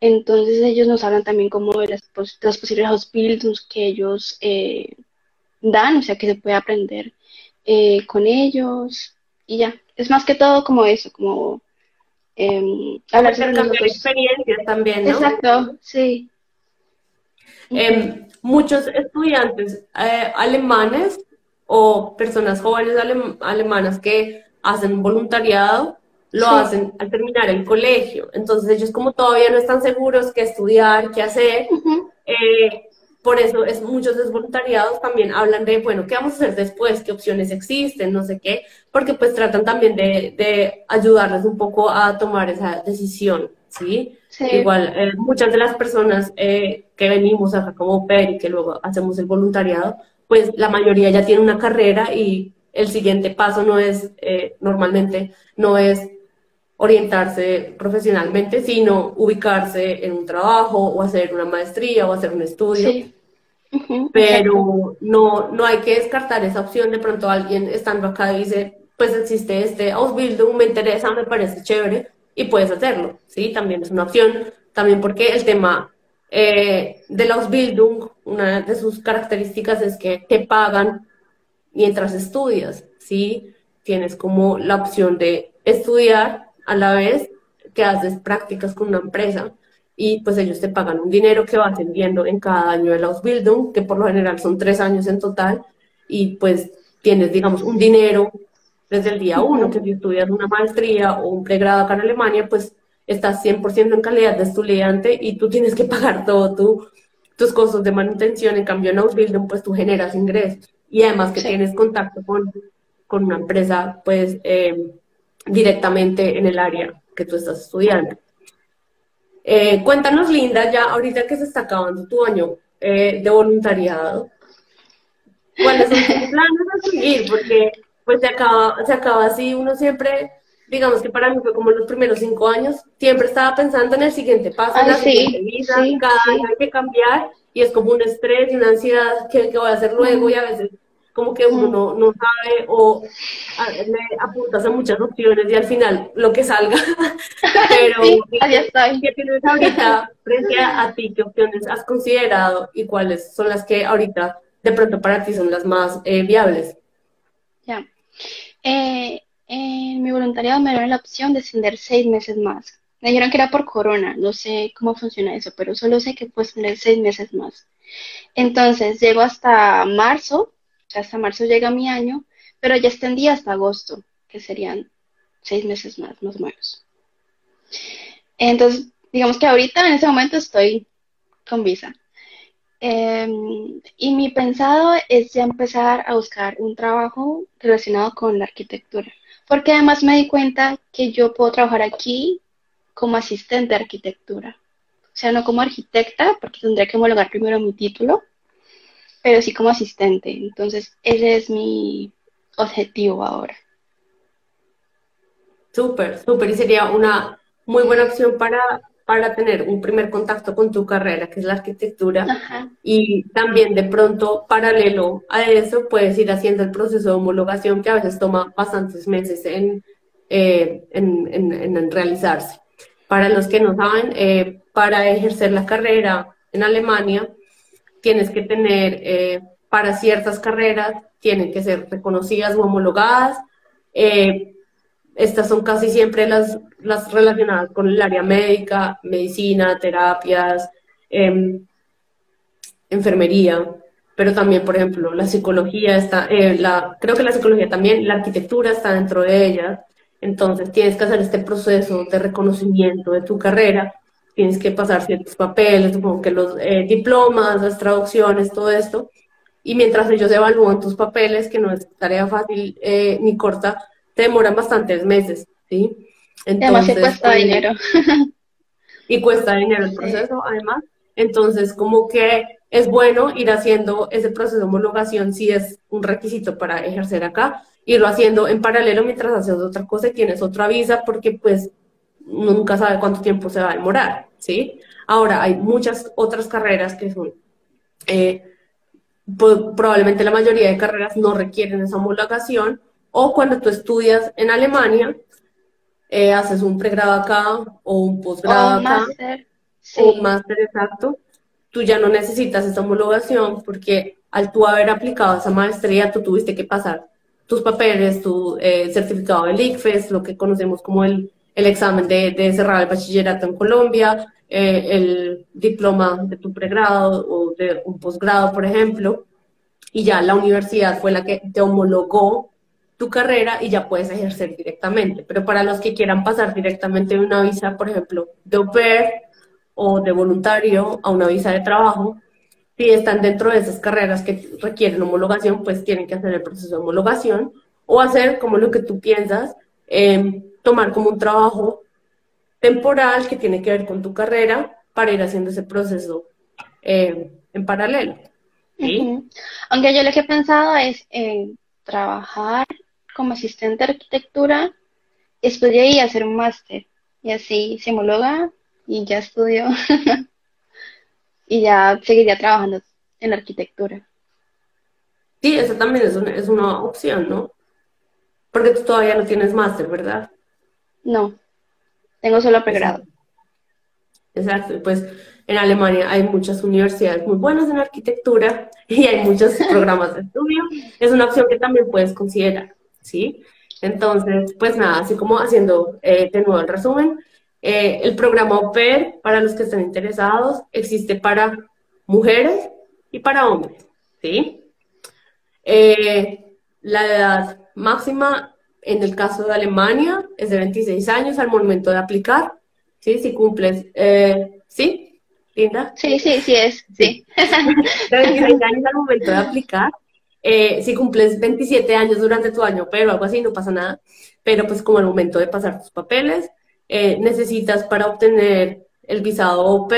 Entonces ellos nos hablan también como de las, las posibles Ausbildungs que ellos eh, dan, o sea, que se puede aprender con ellos. Y ya, es más que todo como eso, como em, hablar sobre experiencias también, ¿no? Exacto, sí. Em, muchos estudiantes eh, alemanes o personas jóvenes alemanas que hacen voluntariado lo hacen al terminar el colegio. Entonces ellos como todavía no están seguros qué estudiar, qué hacer, eh, por eso es, muchos de voluntariados también hablan de, bueno, ¿qué vamos a hacer después? ¿Qué opciones existen? No sé qué, porque pues tratan también de, de ayudarles un poco a tomar esa decisión, ¿sí? Igual, eh, muchas de las personas eh, que venimos acá como PER y que luego hacemos el voluntariado, pues la mayoría ya tiene una carrera y el siguiente paso no es, eh, normalmente, no es orientarse profesionalmente, sino ubicarse en un trabajo o hacer una maestría o hacer un estudio. Pero no, no hay que descartar esa opción. De pronto alguien estando acá dice, pues existe este Ausbildung, me interesa, me parece chévere, y puedes hacerlo, ¿sí? También es una opción, también porque el tema eh, de la Ausbildung, una de sus características es que te pagan mientras estudias, ¿sí? Tienes como la opción de estudiar a la vez que haces prácticas con una empresa y pues ellos te pagan un dinero que va ascendiendo en cada año de la Ausbildung, que por lo general son tres años en total, y pues tienes, digamos, un dinero desde el día uno, que si estudias una maestría o un pregrado acá en Alemania, pues estás 100% en calidad de estudiante y tú tienes que pagar todo tu, tus costos de manutención. En cambio, en Ausbildung, pues tú generas ingresos y además que tienes contacto con, con una empresa, pues eh, directamente en el área que tú estás estudiando. Eh, cuéntanos, Linda, ya ahorita que se está acabando tu año eh, de voluntariado, ¿cuáles son tus (laughs) planes a seguir? Porque pues se acaba, se acaba así, uno siempre, digamos que para mí fue como los primeros cinco años, siempre estaba pensando en el siguiente paso, en la siguiente vida, cada año hay que cambiar, y es como un estrés y una ansiedad que, voy a hacer luego, y a veces como que uno no, sabe o le apuntas a muchas opciones y al final lo que salga. (laughs) (laughs) Pero, ¿qué tienes ahorita frente a, ti? ¿Qué opciones has considerado y cuáles son las que ahorita de pronto para ti son las más eh, viables? Ya. Eh, en mi voluntariado me dieron la opción de extender seis meses más. Me dijeron que era por corona, no sé cómo funciona eso, pero solo sé que puedo extender seis meses más. Entonces, llego hasta marzo, hasta marzo llega mi año, pero ya extendí hasta agosto, que serían seis meses más, más o menos. Entonces, digamos que ahorita en ese momento estoy con visa. Em, y mi pensado es ya empezar a buscar un trabajo relacionado con la arquitectura, porque además me di cuenta que yo puedo trabajar aquí como asistente de arquitectura, o sea, no como arquitecta, porque tendría que homologar primero mi título, pero sí como asistente. Entonces, ese es mi objetivo ahora. Súper, súper, y sería una muy buena opción para para tener un primer contacto con tu carrera, que es la arquitectura, y también de pronto, paralelo a eso, puedes ir haciendo el proceso de homologación que a veces toma bastantes meses en, eh, en, realizarse. Para los que no saben, eh, para ejercer la carrera en Alemania, tienes que tener, eh, para ciertas carreras, tienen que ser reconocidas o homologadas. Estas son casi siempre las, las relacionadas con el área médica, medicina, terapias, em, enfermería, pero también, por ejemplo, la psicología está, eh, la, creo que la psicología también, la arquitectura está dentro de ella. Entonces tienes que hacer este proceso de reconocimiento de tu carrera, tienes que pasar ciertos papeles, supongo que los eh, diplomas, las traducciones, todo esto. Y mientras ellos evalúan tus papeles, que no es tarea fácil eh, ni corta, te demoran bastantes meses, ¿sí? Entonces, Además cuesta pues, dinero. (laughs) y cuesta dinero el proceso, además. Entonces, como que es bueno ir haciendo ese proceso de homologación si es un requisito para ejercer acá, irlo haciendo en paralelo mientras haces otra cosa y tienes otra visa, porque pues nunca sabe cuánto tiempo se va a demorar, ¿sí? Ahora, hay muchas otras carreras que son, eh, probablemente la mayoría de carreras no requieren esa homologación, o cuando tú estudias en Alemania, eh, haces un pregrado acá o un posgrado acá, o un máster exacto, tú ya no necesitas esa homologación porque al tú haber aplicado esa maestría, tú tuviste que pasar tus papeles, tu eh, certificado del ICFES, lo que conocemos como el, el examen de, de, cerrar el bachillerato en Colombia, eh, el diploma de tu pregrado o de un posgrado, por ejemplo, y ya la universidad fue la que te homologó tu carrera y ya puedes ejercer directamente. Pero para los que quieran pasar directamente de una visa, por ejemplo, de au pair o de voluntario a una visa de trabajo, si están dentro de esas carreras que requieren homologación, pues tienen que hacer el proceso de homologación o hacer como lo que tú piensas, eh, tomar como un trabajo temporal que tiene que ver con tu carrera para ir haciendo ese proceso eh, en paralelo. Aunque yo lo que he pensado es en trabajar como asistente de arquitectura, de ahí hacer un máster y así se homologa y ya estudio (laughs) y ya seguiría trabajando en la arquitectura. Sí, eso también es una, es una opción, ¿no? Porque tú todavía no tienes máster, ¿verdad? No, tengo solo pregrado. Exacto, pues en Alemania hay muchas universidades muy buenas en arquitectura (laughs) y hay muchos programas de estudio. Es una opción que también puedes considerar, ¿sí? Entonces, pues nada, así como haciendo eh, de nuevo el resumen, eh, el programa OPER, para los que estén interesados, existe para mujeres y para hombres, ¿sí? Eh, la edad máxima en el caso de Alemania es de 26 años al momento de aplicar, ¿sí? Si cumples, eh, ¿sí? Linda. Sí, sí, sí es, sí. (laughs) de 26 años al momento de aplicar. Eh, si cumples 27 años durante tu año, pero algo así, no pasa nada. Pero pues como al momento de pasar tus papeles, eh, necesitas para obtener el visado au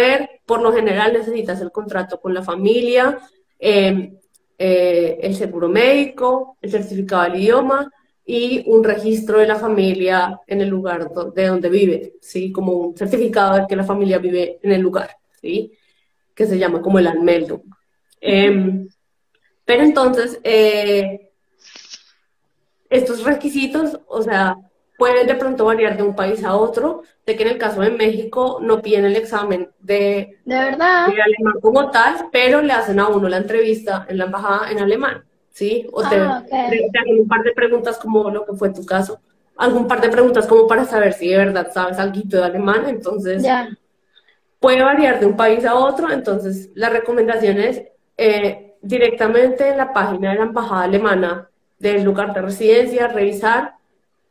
por lo general necesitas el contrato con la familia, el seguro médico, el certificado del idioma, y un registro de la familia en el lugar de donde vive, ¿sí? Como un certificado de que la familia vive en el lugar, ¿sí? Que se llama como el Anmeldung. Em, pero entonces, eh, estos requisitos, o sea, pueden de pronto variar de un país a otro, de que en el caso de México no piden el examen de, ¿De verdad? de alemán como tal, pero le hacen a uno la entrevista en la embajada en alemán. ¿sí? O te, ah, hacen un par de preguntas como lo que fue tu caso, algún par de preguntas como para saber si de verdad sabes algo de alemán, entonces puede variar de un país a otro, entonces la recomendación es eh, directamente en la página de la embajada alemana del lugar de residencia, revisar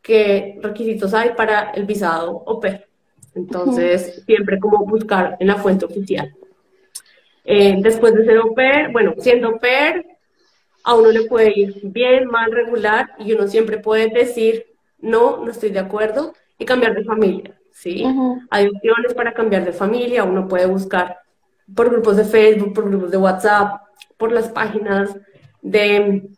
qué requisitos hay para el visado OPER. Entonces, siempre como buscar en la fuente oficial. Eh, después de ser OPER, bueno, siendo OPER, a uno le puede ir bien, mal, regular, y uno siempre puede decir, no, no estoy de acuerdo, y cambiar de familia, ¿sí? Hay opciones para cambiar de familia, uno puede buscar por grupos de Facebook, por grupos de WhatsApp, por las páginas de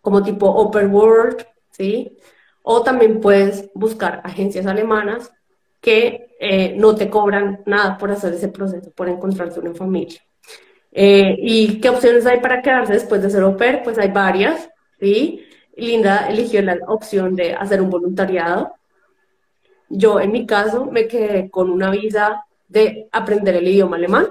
como tipo Open World, ¿sí? O también puedes buscar agencias alemanas que eh, no te cobran nada por hacer ese proceso, por encontrarse una familia. Eh, ¿Y qué opciones hay para quedarse después de ser au? Pues hay varias, ¿sí? Linda eligió la opción de hacer un voluntariado. Yo, en mi caso, me quedé con una visa de aprender el idioma alemán,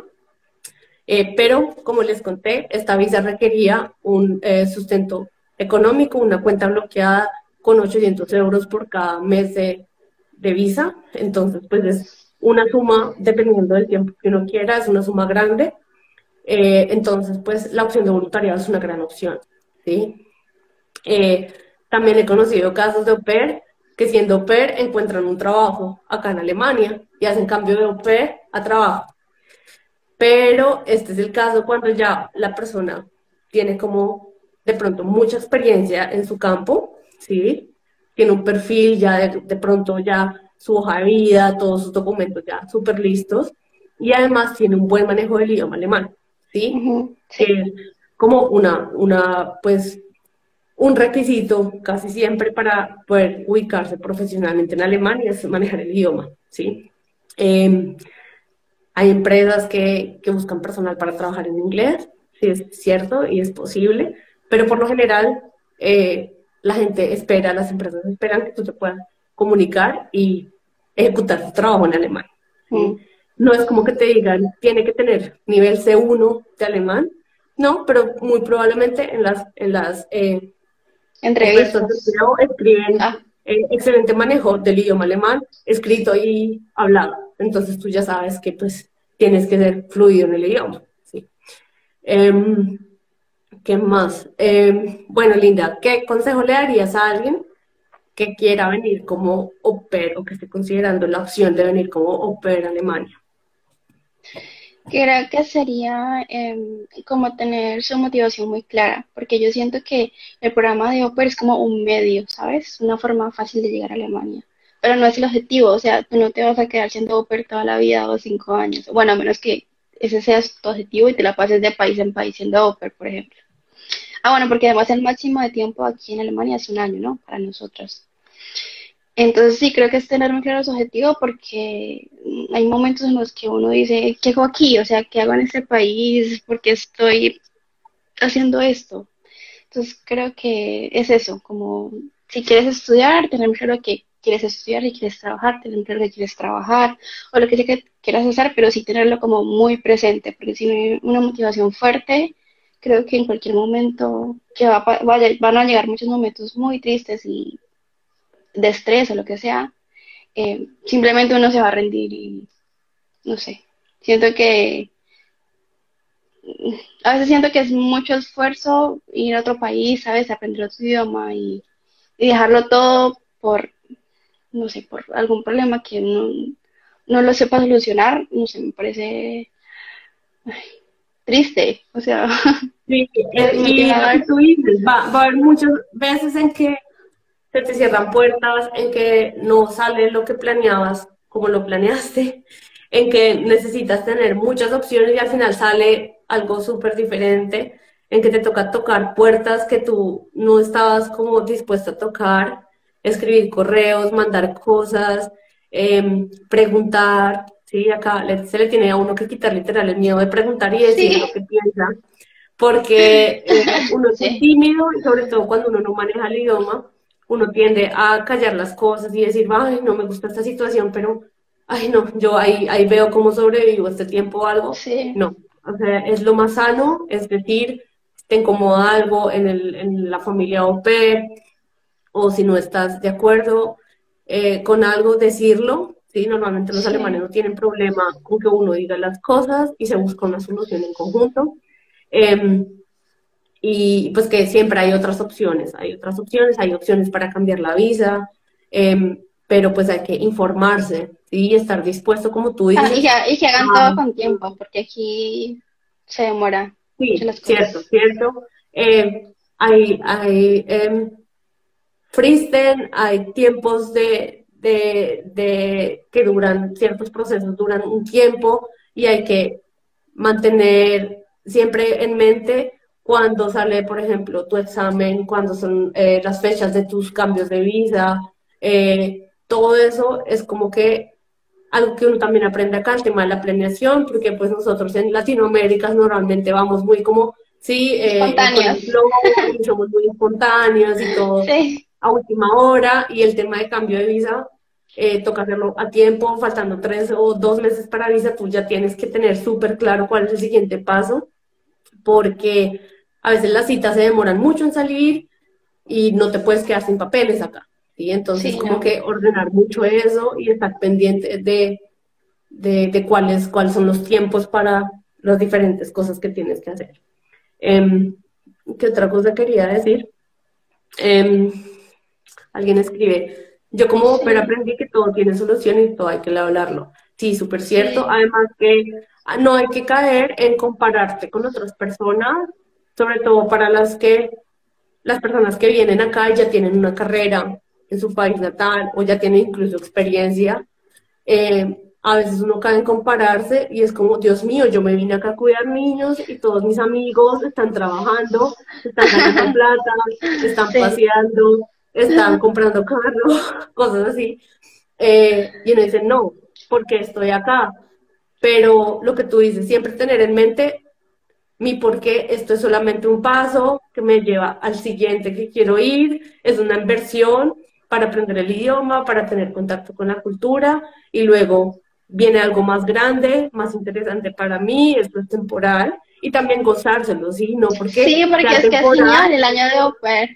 eh, pero, como les conté, esta visa requería un eh, sustento económico, una cuenta bloqueada con 800 euros por cada mes de, visa. Entonces, pues es una suma, dependiendo del tiempo que uno quiera, es una suma grande eh, entonces, pues la opción de voluntariado es una gran opción, ¿sí? También he conocido casos de au pair que siendo au pair encuentran un trabajo acá en Alemania y hacen cambio de au pair a trabajo. Pero este es el caso cuando ya la persona tiene como de pronto mucha experiencia en su campo, ¿sí? Tiene un perfil ya de, de pronto ya su hoja de vida, todos sus documentos ya súper listos y además tiene un buen manejo del idioma alemán, ¿sí? como una, una, pues, un requisito casi siempre para poder ubicarse profesionalmente en Alemania es manejar el idioma, ¿sí? Em, hay empresas que, que, buscan personal para trabajar en inglés, sí es cierto y es posible, pero por lo general eh, la gente espera, las empresas esperan que tú te puedas comunicar y ejecutar tu trabajo en alemán. Mm. No es como que te digan, tiene que tener nivel C1 de alemán, no, pero muy probablemente en las, en las eh, entrevistas escriben ah. eh, excelente manejo del idioma alemán, escrito y hablado. Entonces tú ya sabes que pues tienes que ser fluido en el idioma. ¿sí? Em, ¿Qué más? Em, bueno, Linda, ¿qué consejo le darías a alguien que quiera venir como pair o que esté considerando la opción de venir como pair a Alemania? Creo que sería em, como tener su motivación muy clara, porque yo siento que el programa de pair es como un medio, ¿sabes? Una forma fácil de llegar a Alemania, pero no es el objetivo, o sea, tú no te vas a quedar siendo pair toda la vida o cinco años, bueno, a menos que ese sea tu objetivo y te la pases de país en país siendo pair, por ejemplo. Ah, bueno, porque además el máximo de tiempo aquí en Alemania es un año, ¿no? Para nosotros. Entonces sí, creo que es tener muy claros objetivos porque hay momentos en los que uno dice, ¿qué hago aquí? O sea, ¿qué hago en este país? ¿Por qué estoy haciendo esto? Entonces creo que es eso, como si quieres estudiar, tener claro que quieres estudiar y quieres trabajar, tener claro que quieres trabajar o lo que sea que quieras hacer, pero sí tenerlo como muy presente, porque si no hay una motivación fuerte, creo que en cualquier momento que va, van a llegar muchos momentos muy tristes y de estrés o lo que sea, eh, simplemente uno se va a rendir y no sé, siento que a veces siento que es mucho esfuerzo ir a otro país, ¿sabes? Aprender otro idioma y, dejarlo todo por, no sé, por algún problema que no, no lo sepa solucionar, no sé, me parece triste, o sea. (laughs) Sí, y, va, va a haber muchas veces en que se te cierran puertas, en que no sale lo que planeabas como lo planeaste, (laughs) en que necesitas tener muchas opciones y al final sale algo súper diferente, en que te toca tocar puertas que tú no estabas como dispuesto a tocar, escribir correos, mandar cosas, em, preguntar, ¿sí? Acá se le tiene a uno que quitar literal el miedo de preguntar y decir lo que piensa, porque eh, (laughs) uno es tímido y sobre todo cuando uno no maneja el idioma, uno tiende a callar las cosas y decir, ay, no me gusta esta situación, pero, ay, no, yo ahí, ahí veo cómo sobrevivo este tiempo o algo. Sí. No, o sea, es lo más sano, es decir, te incomoda algo en, el, en la familia OP, o si no estás de acuerdo eh, con algo, decirlo. ¿sí? Normalmente los alemanes no tienen problema con que uno diga las cosas y se busca una solución en conjunto. Eh, y pues que siempre hay otras opciones, hay otras opciones, hay opciones para cambiar la visa, em, pero pues hay que informarse y estar dispuesto, como tú dices. Ah, y, que, hagan todo con tiempo, porque aquí se demora. Sí, cierto, cierto. Em, hay hay eh, hay tiempos de, de, de que duran, ciertos procesos duran un tiempo y hay que mantener siempre en mente cuando sale, por ejemplo, tu examen, cuando son eh, las fechas de tus cambios de visa, eh, todo eso es como que algo que uno también aprende acá, el tema de la planeación, porque pues nosotros en Latinoamérica normalmente vamos muy como, sí, eh, (laughs) somos muy espontáneos y todo a última hora, y el tema de cambio de visa, eh, toca hacerlo a tiempo, faltando tres o dos meses para visa, tú ya tienes que tener súper claro cuál es el siguiente paso, porque a veces las citas se demoran mucho en salir y no te puedes quedar sin papeles acá. ¿sí? Entonces, como que ordenar mucho eso y estar pendiente de, de, cuáles, cuáles son los tiempos para las diferentes cosas que tienes que hacer. Em, ¿Qué otra cosa quería decir? Em, alguien escribe, yo como pero aprendí que todo tiene solución y todo hay que hablarlo. Sí, súper cierto. Además que ah, no hay que caer en compararte con otras personas sobre todo para las que las personas que vienen acá ya tienen una carrera en su país natal o ya tiene incluso experiencia, eh, a veces uno cae en compararse y es como, Dios mío, yo me vine acá a cuidar niños y todos mis amigos están trabajando, están ganando (laughs) plata, están paseando, están comprando carros, (laughs) cosas así. Eh, y uno dice, no, porque estoy acá. Pero lo que tú dices, siempre tener en mente mi por qué esto es solamente un paso que me lleva al siguiente que quiero ir, es una inversión para aprender el idioma, para tener contacto con la cultura y luego viene algo más grande, más interesante para mí, esto es temporal y también gozárselo, ¿sí? No, porque sí, porque es que es genial el año de Oper.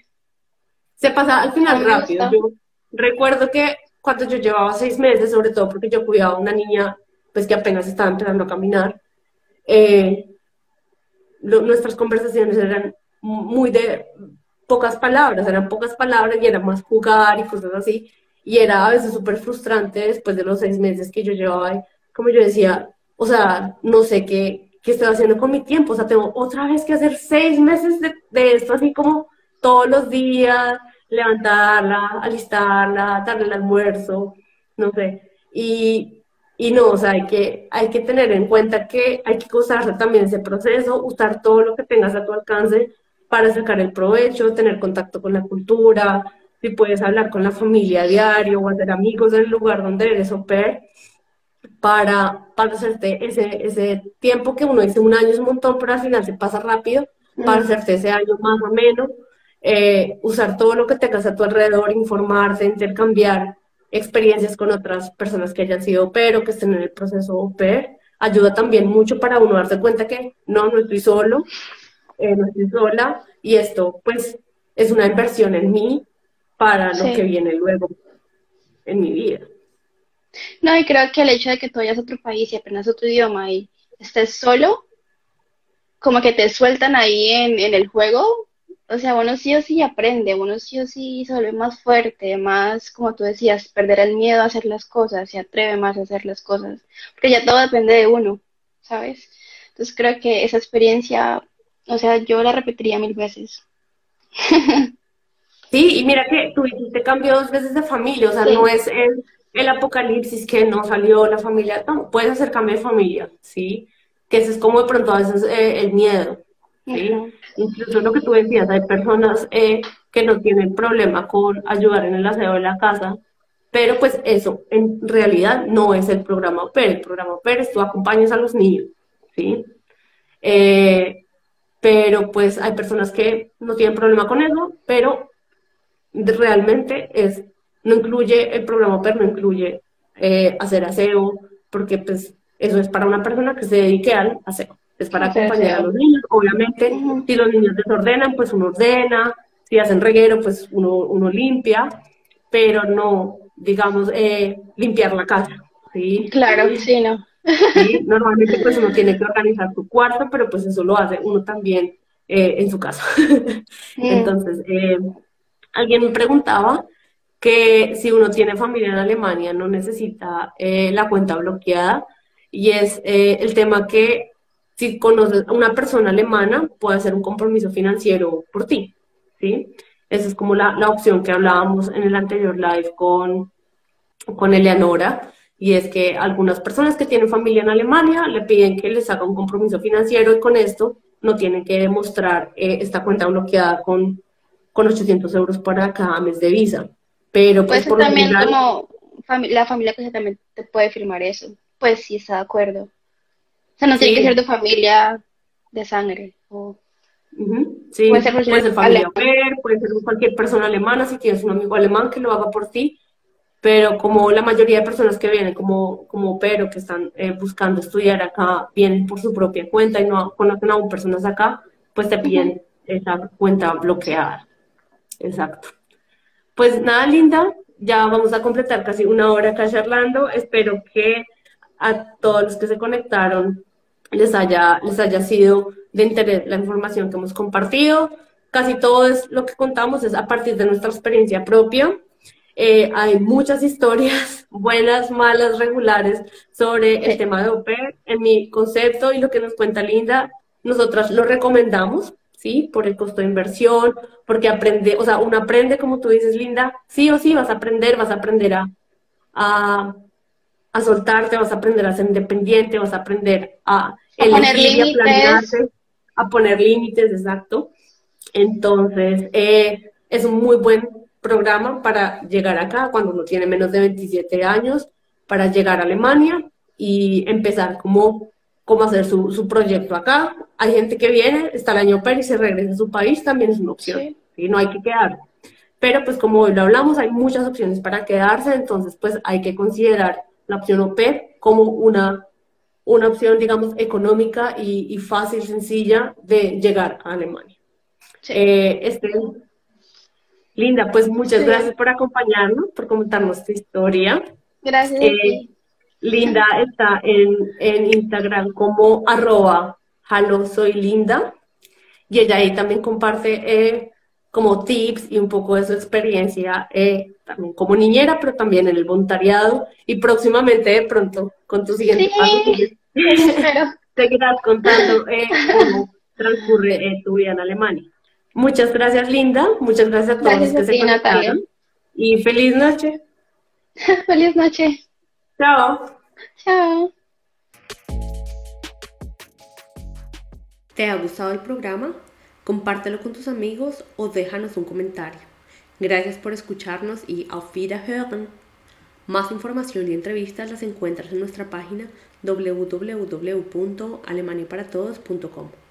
Se pasa al final rápido. Yo recuerdo que cuando yo llevaba seis meses, sobre todo porque yo cuidaba a una niña pues que apenas estaba empezando a caminar, eh, nuestras conversaciones eran muy de pocas palabras, eran pocas palabras y era más jugar y cosas así. Y era a veces súper frustrante después de los seis meses que yo llevaba ahí, como yo decía, o sea, no sé qué, qué estoy haciendo con mi tiempo, o sea, tengo otra vez que hacer seis meses de, de esto, así como todos los días, levantarla, alistarla, darle el almuerzo, no sé. Y, y no, o sea, hay que, hay que tener en cuenta que hay que usar también ese proceso, usar todo lo que tengas a tu alcance para sacar el provecho, tener contacto con la cultura, si puedes hablar con la familia a diario o hacer amigos en el lugar donde eres au pair, para, para hacerte ese, ese tiempo que uno dice un año es un montón, pero al final se pasa rápido, para hacerte ese año más o menos, eh, usar todo lo que tengas a tu alrededor, informarse, intercambiar experiencias con otras personas que hayan sido pero que estén en el proceso au ayuda también mucho para uno darse cuenta que no, no estoy solo, eh, no estoy sola, y esto pues es una inversión en mí para lo que viene luego en mi vida. No, y creo que el hecho de que tú vayas a otro país y aprendas otro idioma y estés solo, como que te sueltan ahí en, en el juego o sea, uno sí o sí aprende, uno sí o sí se vuelve más fuerte, más, como tú decías, perder el miedo a hacer las cosas, se atreve más a hacer las cosas, porque ya todo depende de uno, ¿sabes? Entonces creo que esa experiencia, o sea, yo la repetiría mil veces. (laughs) Sí, y mira que tú hiciste cambio dos veces de familia, o sea, no es el, el, apocalipsis que no salió la familia, no, puedes hacer cambio de familia, ¿sí? Que ese es como de pronto a veces eh, el miedo, ¿sí? Incluso lo que tú decías, hay personas eh, que no tienen problema con ayudar en el aseo de la casa, pero pues eso en realidad no es el programa OPER. El programa OPER es tú acompañas a los niños, ¿sí? Eh, pero pues hay personas que no tienen problema con eso, pero realmente es, no incluye, el programa OPER no incluye eh, hacer aseo, porque pues eso es para una persona que se dedique al aseo es para acompañar a los niños. Obviamente, si los niños desordenan, pues uno ordena, si hacen reguero, pues uno, uno limpia, pero no, digamos, eh, limpiar la casa. ¿sí? Claro, sí, no. (laughs) Normalmente pues uno tiene que organizar su cuarto, pero pues eso lo hace uno también eh, en su casa. (laughs) Entonces, eh, alguien me preguntaba que si uno tiene familia en Alemania no necesita la cuenta bloqueada y es el tema que si conoces a una persona alemana, puede hacer un compromiso financiero por ti, ¿sí? Esa es como la, la opción que hablábamos en el anterior live con, con Eleanora, y es que algunas personas que tienen familia en Alemania le piden que les haga un compromiso financiero y con esto no tienen que demostrar eh, esta cuenta bloqueada con, con 800 euros para cada mes de visa. Pero pues, pues también como la familia pues también te puede firmar eso, pues si está de acuerdo. O sea, no tiene que ser tu familia de sangre. O... Sí, puede ser, puede ser familia puede ser cualquier persona alemana, si tienes un amigo alemán que lo haga por ti, pero como la mayoría de personas que vienen como, como pero que están eh, buscando estudiar acá, vienen por su propia cuenta y no conocen aún personas acá, pues te piden esa cuenta bloqueada. Exacto. Pues nada, Linda, ya vamos a completar casi una hora acá charlando. Espero que a todos los que se conectaron les haya, les haya sido de interés la información que hemos compartido. Casi todo es, lo que contamos es a partir de nuestra experiencia propia. Eh, hay muchas historias, (laughs) buenas, malas, regulares, sobre el tema de OPER. En mi concepto y lo que nos cuenta Linda, nosotras lo recomendamos, ¿sí? Por el costo de inversión, porque aprende, o sea, uno aprende, como tú dices, Linda, sí o sí vas a aprender, vas a aprender a, a, a soltarte, vas a aprender a ser independiente, vas a aprender a, a poner límites. A, poner límites, exacto. Entonces, eh, es un muy buen programa para llegar acá cuando uno tiene menos de 27 años, para llegar a Alemania y empezar como, como hacer su, su proyecto acá. Hay gente que viene, está el año per y se regresa a su país, también es una opción. Y no hay que quedar. Pero pues como hoy lo hablamos, hay muchas opciones para quedarse, entonces pues hay que considerar la opción OPER como una, una opción, digamos, económica y, fácil, sencilla de llegar a Alemania. Eh, este, Linda, pues muchas gracias por acompañarnos, por comentarnos tu historia. Gracias. Eh, Linda está en, en Instagram como arroba halo soy linda y ella ahí también comparte eh, como tips y un poco de su experiencia eh, también como niñera, pero también en el voluntariado y próximamente de pronto con tu siguiente sí, paso seguirás (laughs) contando cómo transcurre tu vida en Alemania. Muchas gracias, Linda. Muchas gracias a todos los que se conectaron. Y feliz noche. (laughs) feliz noche. Chao. Chao. ¿Te ha gustado el programa? Compártelo con tus amigos o déjanos un comentario. Gracias por escucharnos y auf Wiederhören. Más información y entrevistas las encuentras en nuestra página www.alemaniaparatodos.com.